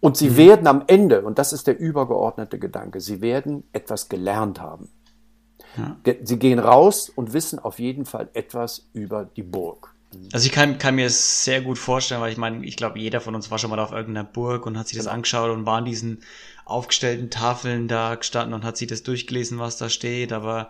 Und sie werden am Ende, und das ist der übergeordnete Gedanke, sie werden etwas gelernt haben. Ge- Sie gehen raus und wissen auf jeden Fall etwas über die Burg. Also ich kann, kann mir es sehr gut vorstellen, weil ich meine, ich glaube, jeder von uns war schon mal auf irgendeiner Burg und hat sich das angeschaut und war an diesen aufgestellten Tafeln da gestanden und hat sich das durchgelesen, was da steht, aber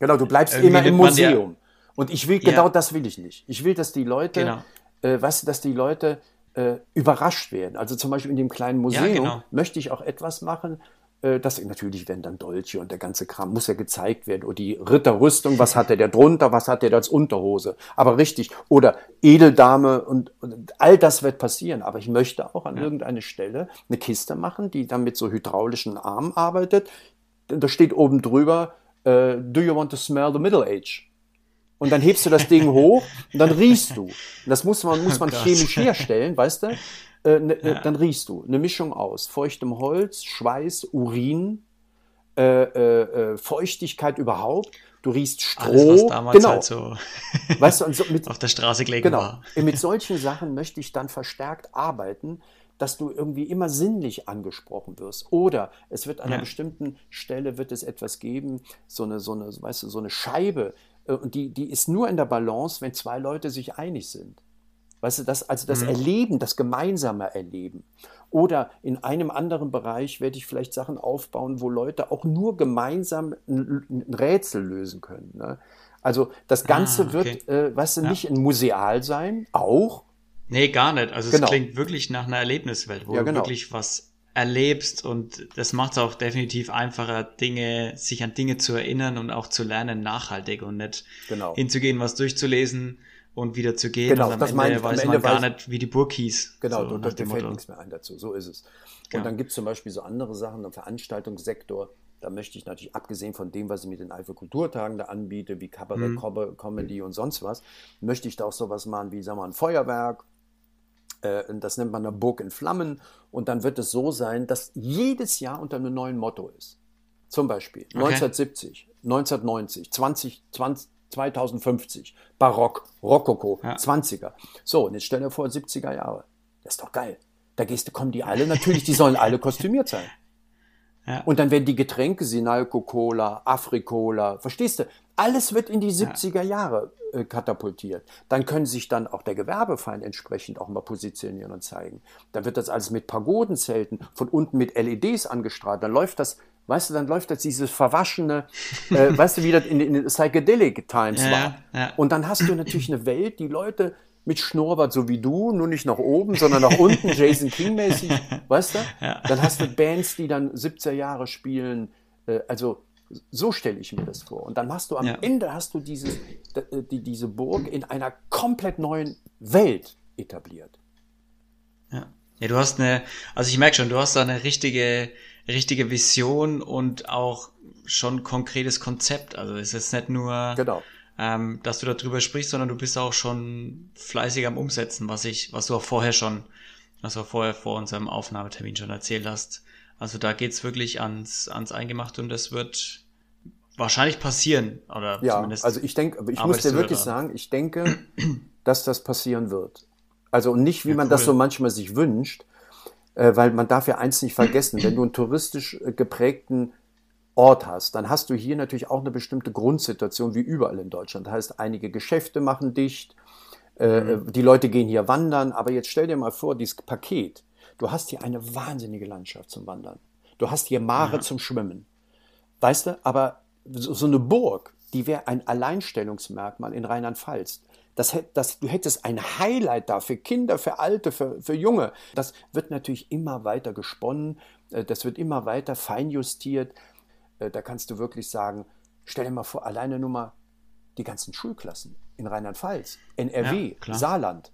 Genau, du bleibst immer im ja- Museum. Und ich will, Ja. genau das will ich nicht. Ich will, dass die Leute, Genau. äh, weißt du, dass die Leute äh, überrascht werden. Also zum Beispiel in dem kleinen Museum genau. möchte ich auch etwas machen, äh, das natürlich werden dann Dolche und der ganze Kram muss ja gezeigt werden. Oder die Ritterrüstung, was hat der da drunter, was hat der da als Unterhose. Aber richtig. Oder Edeldame und, und all das wird passieren. Aber ich möchte auch an irgendeine Stelle eine Kiste machen, die dann mit so hydraulischen Armen arbeitet. Da steht oben drüber, äh, do you want to smell the middle age? Und dann hebst du das Ding hoch und dann riechst du. Das muss man, muss man Gott. chemisch herstellen, weißt du? Äh, ne, ne, Dann riechst du. Eine Mischung aus feuchtem Holz, Schweiß, Urin, äh, äh, äh, Feuchtigkeit überhaupt. Du riechst Stroh. alles, was damals genau. halt so Weißt du, so mit, auf der Straße gelegen Genau. war. Mit solchen Sachen möchte ich dann verstärkt arbeiten, dass du irgendwie immer sinnlich angesprochen wirst. Oder es wird an einer Ja. bestimmten Stelle wird es etwas geben, so eine, so eine, weißt du, so eine Scheibe, und die, die ist nur in der Balance, wenn zwei Leute sich einig sind. Weißt du, das, also das Erleben, das gemeinsame Erleben. Oder in einem anderen Bereich werde ich vielleicht Sachen aufbauen, wo Leute auch nur gemeinsam ein, ein Rätsel lösen können. Ne? Also das Ganze Ah, okay. wird, äh, weißt du, Ja. nicht ein Museal sein, auch. Nee, gar nicht. Also Genau. es klingt wirklich nach einer Erlebniswelt, wo Ja, du genau. wirklich was erlebst und das macht es auch definitiv einfacher, Dinge, sich an Dinge zu erinnern und auch zu lernen nachhaltig und nicht Genau. hinzugehen, was durchzulesen und wieder zu gehen Genau, und am das Ende meine weiß Ende man gar nicht, wie die Burg hieß. Genau, so da fällt Motto. nichts mehr ein dazu. So ist es. Und Genau. dann gibt es zum Beispiel so andere Sachen im Veranstaltungssektor. Da möchte ich natürlich, abgesehen von dem, was ich mit den Eifel Kulturtagen da anbiete, wie Kabarett, mhm. Comedy und sonst was, möchte ich da auch sowas machen wie, sagen wir mal, ein Feuerwerk. Äh, das nennt man eine Burg in Flammen. Und dann wird es so sein, dass jedes Jahr unter einem neuen Motto ist. Zum Beispiel okay. 1970, 1990, 20, 20, 2050, Barock, Rokoko, ja. 20er. So, und jetzt stell dir vor, 70er Jahre. Das ist doch geil. Da gehst du, kommen die alle, natürlich, die sollen alle kostümiert sein. Ja. Und dann werden die Getränke, Sinalco Cola, Africola, verstehst du? Alles wird in die 70er Jahre äh, katapultiert. Dann können sich dann auch der Gewerbefeind entsprechend auch mal positionieren und zeigen. Dann wird das alles mit Pagodenzelten, von unten mit LEDs angestrahlt. Dann läuft das, weißt du, dann läuft das dieses verwaschene, äh, weißt du, wie das in den Psychedelic Times ja, war. Ja. Und dann hast du natürlich eine Welt, die Leute mit Schnurrbart, so wie du, nur nicht nach oben, sondern nach unten, Jason King-mäßig, weißt du? Ja. Dann hast du Bands, die dann 70er Jahre spielen. Äh, also so stelle ich mir das vor. Und dann hast du am ja. Ende hast du dieses, äh, die, diese Burg in einer komplett neuen Welt etabliert. Ja. ja, du hast eine, also ich merke schon, du hast da eine richtige, richtige Vision und auch schon konkretes Konzept. Also es ist nicht nur genau ähm, dass du darüber sprichst, sondern du bist auch schon fleißig am Umsetzen, was ich, was du auch vorher schon, was du auch vorher vor unserem Aufnahmetermin schon erzählt hast. Also da geht's wirklich ans, ans Eingemachte und das wird wahrscheinlich passieren. Oder ja, zumindest also ich denke, ich muss dir wirklich sagen, ich denke, dass das passieren wird. Also nicht, wie ja, man cool. das so manchmal sich wünscht, äh, weil man darf ja eins nicht vergessen, wenn du einen touristisch äh, geprägten Ort hast, dann hast du hier natürlich auch eine bestimmte Grundsituation wie überall in Deutschland. Das heißt, einige Geschäfte machen dicht, äh, mhm. die Leute gehen hier wandern, aber jetzt stell dir mal vor, dieses Paket, du hast hier eine wahnsinnige Landschaft zum Wandern. Du hast hier Mare ja. zum Schwimmen. Weißt du, aber so, so eine Burg, die wäre ein Alleinstellungsmerkmal in Rheinland-Pfalz. Das, das, du hättest ein Highlight da für Kinder, für Alte, für, für Junge. Das wird natürlich immer weiter gesponnen, äh, das wird immer weiter feinjustiert. Äh, da kannst du wirklich sagen, stell dir mal vor, alleine nur mal die ganzen Schulklassen in Rheinland-Pfalz, NRW, ja, Saarland.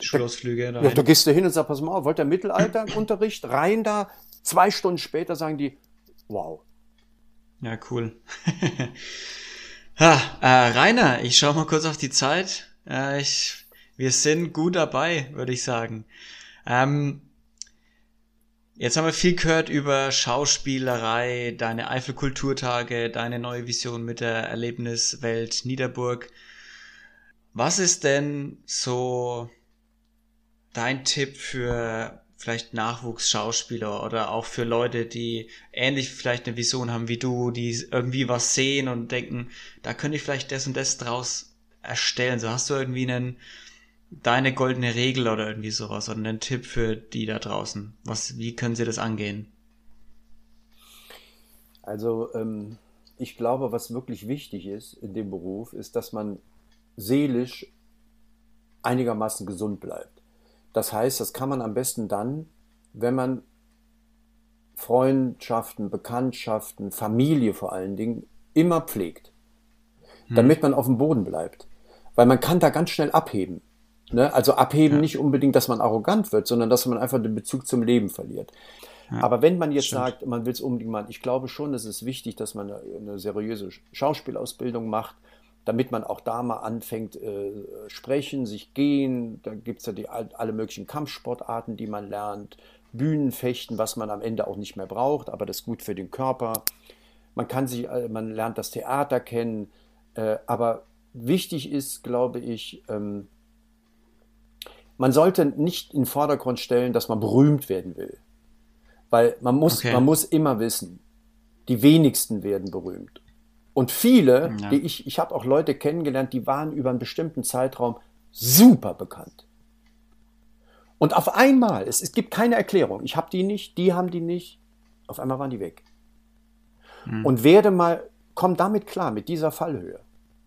Schlossflüge. Da, ja, da gehst du hin und sagst, pass mal auf, wollt ihr Mittelalterunterricht? Rein da, zwei Stunden später sagen die, wow. Ja, cool. ha, äh, Rainer, ich schau mal kurz auf die Zeit. Äh, ich, wir sind gut dabei, würde ich sagen. Ähm, Jetzt haben wir viel gehört über Schauspielerei, deine Eifelkulturtage, deine neue Vision mit der Erlebniswelt Niederburg. Was ist denn so dein Tipp für vielleicht Nachwuchsschauspieler oder auch für Leute, die ähnlich vielleicht eine Vision haben wie du, die irgendwie was sehen und denken, da könnte ich vielleicht das und das draus erstellen. So hast du irgendwie einen deine goldene Regel oder irgendwie sowas oder einen Tipp für die da draußen? Was, wie können sie das angehen? Also ähm, ich glaube, was wirklich wichtig ist in dem Beruf, ist, dass man seelisch einigermaßen gesund bleibt. Das heißt, das kann man am besten dann, wenn man Freundschaften, Bekanntschaften, Familie vor allen Dingen immer pflegt, hm. damit man auf dem Boden bleibt. Weil man kann da ganz schnell abheben. Ne? Also abheben ja. nicht unbedingt, dass man arrogant wird, sondern dass man einfach den Bezug zum Leben verliert. Ja, Aber wenn man jetzt stimmt. sagt, man will es unbedingt machen, ich glaube schon, es ist wichtig, dass man eine, eine seriöse Schauspielausbildung macht, damit man auch da mal anfängt, äh, sprechen, sich gehen. Da gibt es ja die, alle möglichen Kampfsportarten, die man lernt, Bühnenfechten, was man am Ende auch nicht mehr braucht, aber das ist gut für den Körper. Man kann sich, äh, man lernt das Theater kennen, äh, aber wichtig ist, glaube ich, ähm, man sollte nicht in den Vordergrund stellen, dass man berühmt werden will. Weil man muss, okay. man muss immer wissen, die wenigsten werden berühmt. Und viele, ja. die ich, ich habe auch Leute kennengelernt, die waren über einen bestimmten Zeitraum super bekannt. Und auf einmal, es, es gibt keine Erklärung, ich habe die nicht, die haben die nicht, auf einmal waren die weg. Hm. Und werde mal, komm damit klar, mit dieser Fallhöhe,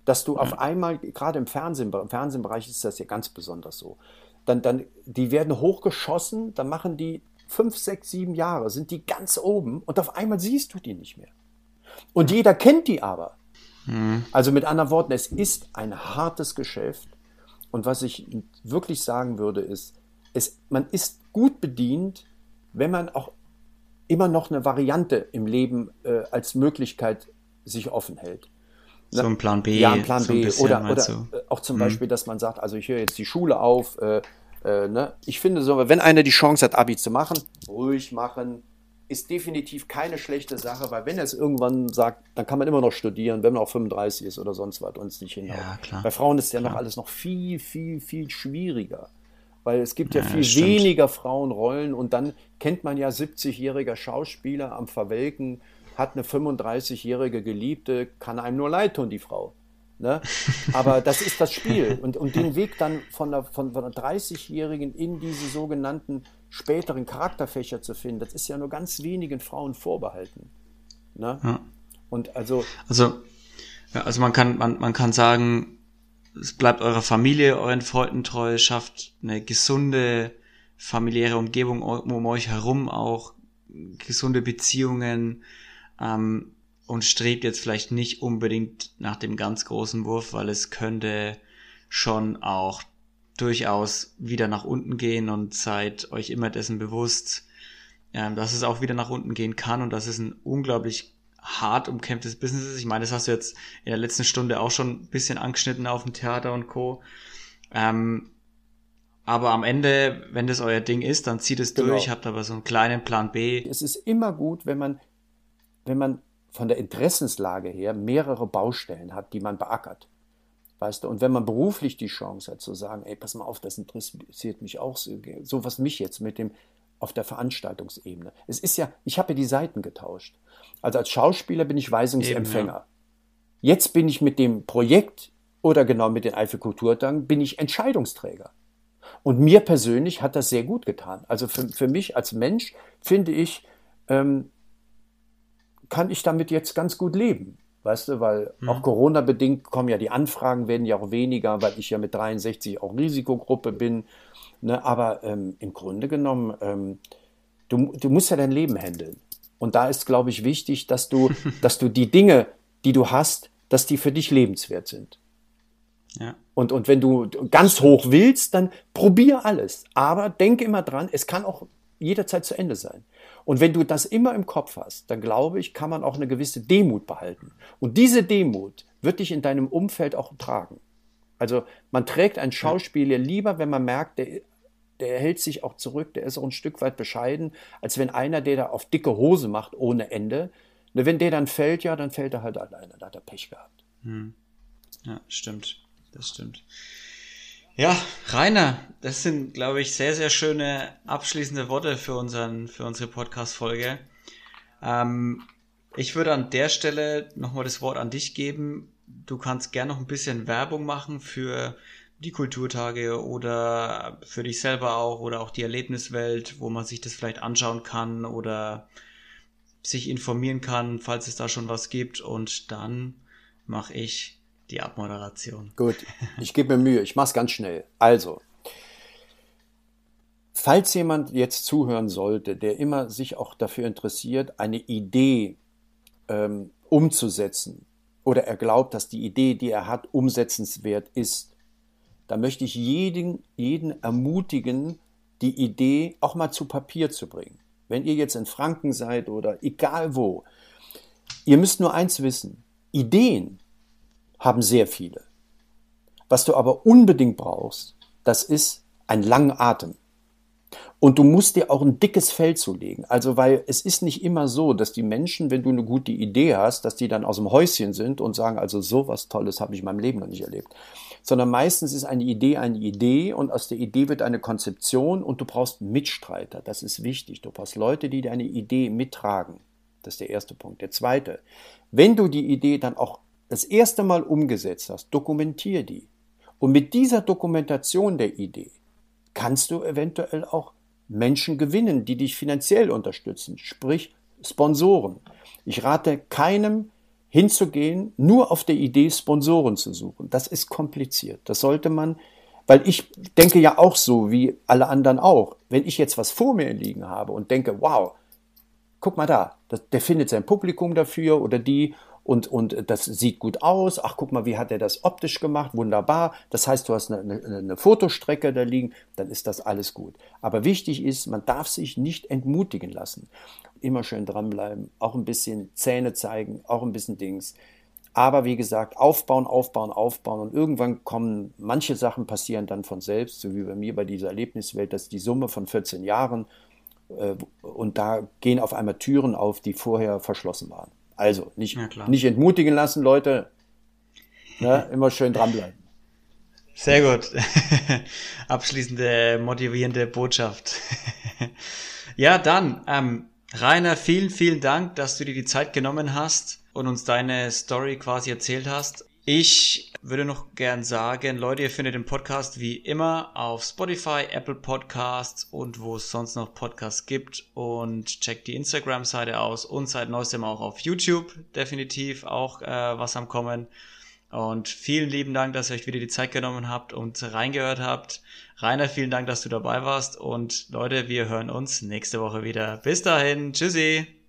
dass du hm. auf einmal, gerade im Fernsehen, im Fernsehbereich ist das ja ganz besonders so, dann, dann, die werden hochgeschossen, dann machen die fünf, sechs, sieben Jahre, sind die ganz oben und auf einmal siehst du die nicht mehr. Und jeder kennt die aber. Mhm. Also mit anderen Worten, es ist ein hartes Geschäft. Und was ich wirklich sagen würde, ist, es, man ist gut bedient, wenn man auch immer noch eine Variante im Leben äh, als Möglichkeit sich offen hält. So ein Plan B. Ja, ein Plan so B. bisschen, oder oder auch zum Mhm. Beispiel, dass man sagt, also ich höre jetzt die Schule auf. Äh, äh, ne? Ich finde so, wenn einer die Chance hat, Abi zu machen, ruhig machen, ist definitiv keine schlechte Sache, weil wenn er es irgendwann sagt, dann kann man immer noch studieren, wenn man auch 35 ist oder sonst was und es nicht hinhaut. Ja. Bei Frauen ist ja noch Klar. alles noch viel, viel, viel schwieriger. Weil es gibt ja, Ja, viel weniger Frauenrollen und dann kennt man ja 70-jähriger Schauspieler am Verwelken, hat eine 35-jährige Geliebte, kann einem nur leid tun, die Frau. Ne? Aber das ist das Spiel. Und, und den Weg dann von einer, von, von einer 30-Jährigen in diese sogenannten späteren Charakterfächer zu finden, das ist ja nur ganz wenigen Frauen vorbehalten. Ne? Ja. Und also, Also, ja, also man kann, man, man kann sagen, es bleibt eurer Familie, euren Freunden treu, schafft eine gesunde familiäre Umgebung um euch herum auch, gesunde Beziehungen ähm, und strebt jetzt vielleicht nicht unbedingt nach dem ganz großen Wurf, weil es könnte schon auch durchaus wieder nach unten gehen und seid euch immer dessen bewusst, ähm, dass es auch wieder nach unten gehen kann und dass es ein unglaublich hart umkämpftes Business ist. Ich meine, das hast du jetzt in der letzten Stunde auch schon ein bisschen angeschnitten auf dem Theater und Co. Ähm, aber am Ende, wenn das euer Ding ist, dann zieht es Genau. durch, habt aber so einen kleinen Plan B. es ist immer gut, wenn man, wenn man von der Interessenslage her mehrere Baustellen hat, die man beackert. Weißt du, und wenn man beruflich die Chance hat zu sagen, ey, pass mal auf, das interessiert mich auch so, was mich jetzt mit dem auf der Veranstaltungsebene. Es ist ja, ich habe ja die Seiten getauscht. Also als Schauspieler bin ich Weisungsempfänger. Jetzt bin ich mit dem Projekt oder genau mit den Eifel Kulturtagen bin ich Entscheidungsträger. Und mir persönlich hat das sehr gut getan. Also für, für mich als Mensch finde ich, ähm, kann ich damit jetzt ganz gut leben. Weißt du, weil auch Corona-bedingt kommen ja die Anfragen, werden ja auch weniger, weil ich ja mit 63 auch Risikogruppe bin. Ne? Aber ähm, im Grunde genommen, ähm, du, du musst ja dein Leben handeln. Und da ist, glaube ich, wichtig, dass du, dass du die Dinge, die du hast, dass die für dich lebenswert sind. Ja. Und, und wenn du ganz hoch willst, dann probier alles. Aber denke immer dran, es kann auch jederzeit zu Ende sein. Und wenn du das immer im Kopf hast, dann glaube ich, kann man auch eine gewisse Demut behalten. Und diese Demut wird dich in deinem Umfeld auch tragen. Also man trägt einen Schauspieler lieber, wenn man merkt, der, der hält sich auch zurück, der ist auch ein Stück weit bescheiden, als wenn einer, der da auf dicke Hose macht ohne Ende. Ne, Wenn der dann fällt, ja, dann fällt er halt alleine. Da hat er Pech gehabt. Ja, stimmt. Das stimmt. Ja, Rainer, das sind, glaube ich, sehr, sehr schöne abschließende Worte für, unseren, für unsere Podcast-Folge. Ähm, ich würde an der Stelle nochmal das Wort an dich geben. Du kannst gerne noch ein bisschen Werbung machen für die Kulturtage oder für dich selber auch oder auch die Erlebniswelt, wo man sich das vielleicht anschauen kann oder sich informieren kann, falls es da schon was gibt. Und dann mache ich die Abmoderation. Gut, ich gebe mir Mühe, ich mache es ganz schnell. Also, falls jemand jetzt zuhören sollte, der immer sich auch dafür interessiert, eine Idee ähm, umzusetzen oder er glaubt, dass die Idee, die er hat, umsetzenswert ist, da möchte ich jeden, jeden ermutigen, die Idee auch mal zu Papier zu bringen. Wenn ihr jetzt in Franken seid oder egal wo, ihr müsst nur eins wissen, Ideen haben sehr viele. Was du aber unbedingt brauchst, das ist ein langen Atem. Und du musst dir auch ein dickes Fell zulegen. Also, weil es ist nicht immer so, dass die Menschen, wenn du eine gute Idee hast, dass die dann aus dem Häuschen sind und sagen, also sowas Tolles habe ich in meinem Leben noch nicht erlebt. Sondern meistens ist eine Idee eine Idee und aus der Idee wird eine Konzeption und du brauchst Mitstreiter. Das ist wichtig. Du brauchst Leute, die deine Idee mittragen. Das ist der erste Punkt. Der zweite, wenn du die Idee dann auch das erste Mal umgesetzt hast, dokumentier die. Und mit dieser Dokumentation der Idee kannst du eventuell auch Menschen gewinnen, die dich finanziell unterstützen, sprich Sponsoren. Ich rate keinem hinzugehen, nur auf der Idee Sponsoren zu suchen. Das ist kompliziert. Das sollte man, weil ich denke ja auch so wie alle anderen auch. Wenn ich jetzt was vor mir liegen habe und denke, wow, guck mal da, der findet sein Publikum dafür oder die und, und das sieht gut aus. Ach, guck mal, wie hat er das optisch gemacht? Wunderbar. Das heißt, du hast eine, eine, eine Fotostrecke da liegen, dann ist das alles gut. Aber wichtig ist, man darf sich nicht entmutigen lassen. Immer schön dranbleiben, auch ein bisschen Zähne zeigen, auch ein bisschen Dings. Aber wie gesagt, aufbauen, aufbauen, aufbauen und irgendwann kommen, manche Sachen passieren dann von selbst, so wie bei mir bei dieser Erlebniswelt, dass die Summe von 14 Jahren äh, und da gehen auf einmal Türen auf, die vorher verschlossen waren. Also nicht, nicht entmutigen lassen, Leute. Ne, immer schön dranbleiben. Sehr gut. Abschließende motivierende Botschaft. ja, dann, ähm, Rainer, vielen, vielen Dank, dass du dir die Zeit genommen hast und uns deine Story quasi erzählt hast. Ich würde noch gern sagen, Leute, ihr findet den Podcast wie immer auf Spotify, Apple Podcasts und wo es sonst noch Podcasts gibt und checkt die Instagram-Seite aus und seit neuestem auch auf YouTube definitiv auch äh, was am Kommen. Und vielen lieben Dank, dass ihr euch wieder die Zeit genommen habt und reingehört habt. Rainer, vielen Dank, dass du dabei warst und Leute, wir hören uns nächste Woche wieder. Bis dahin, tschüssi.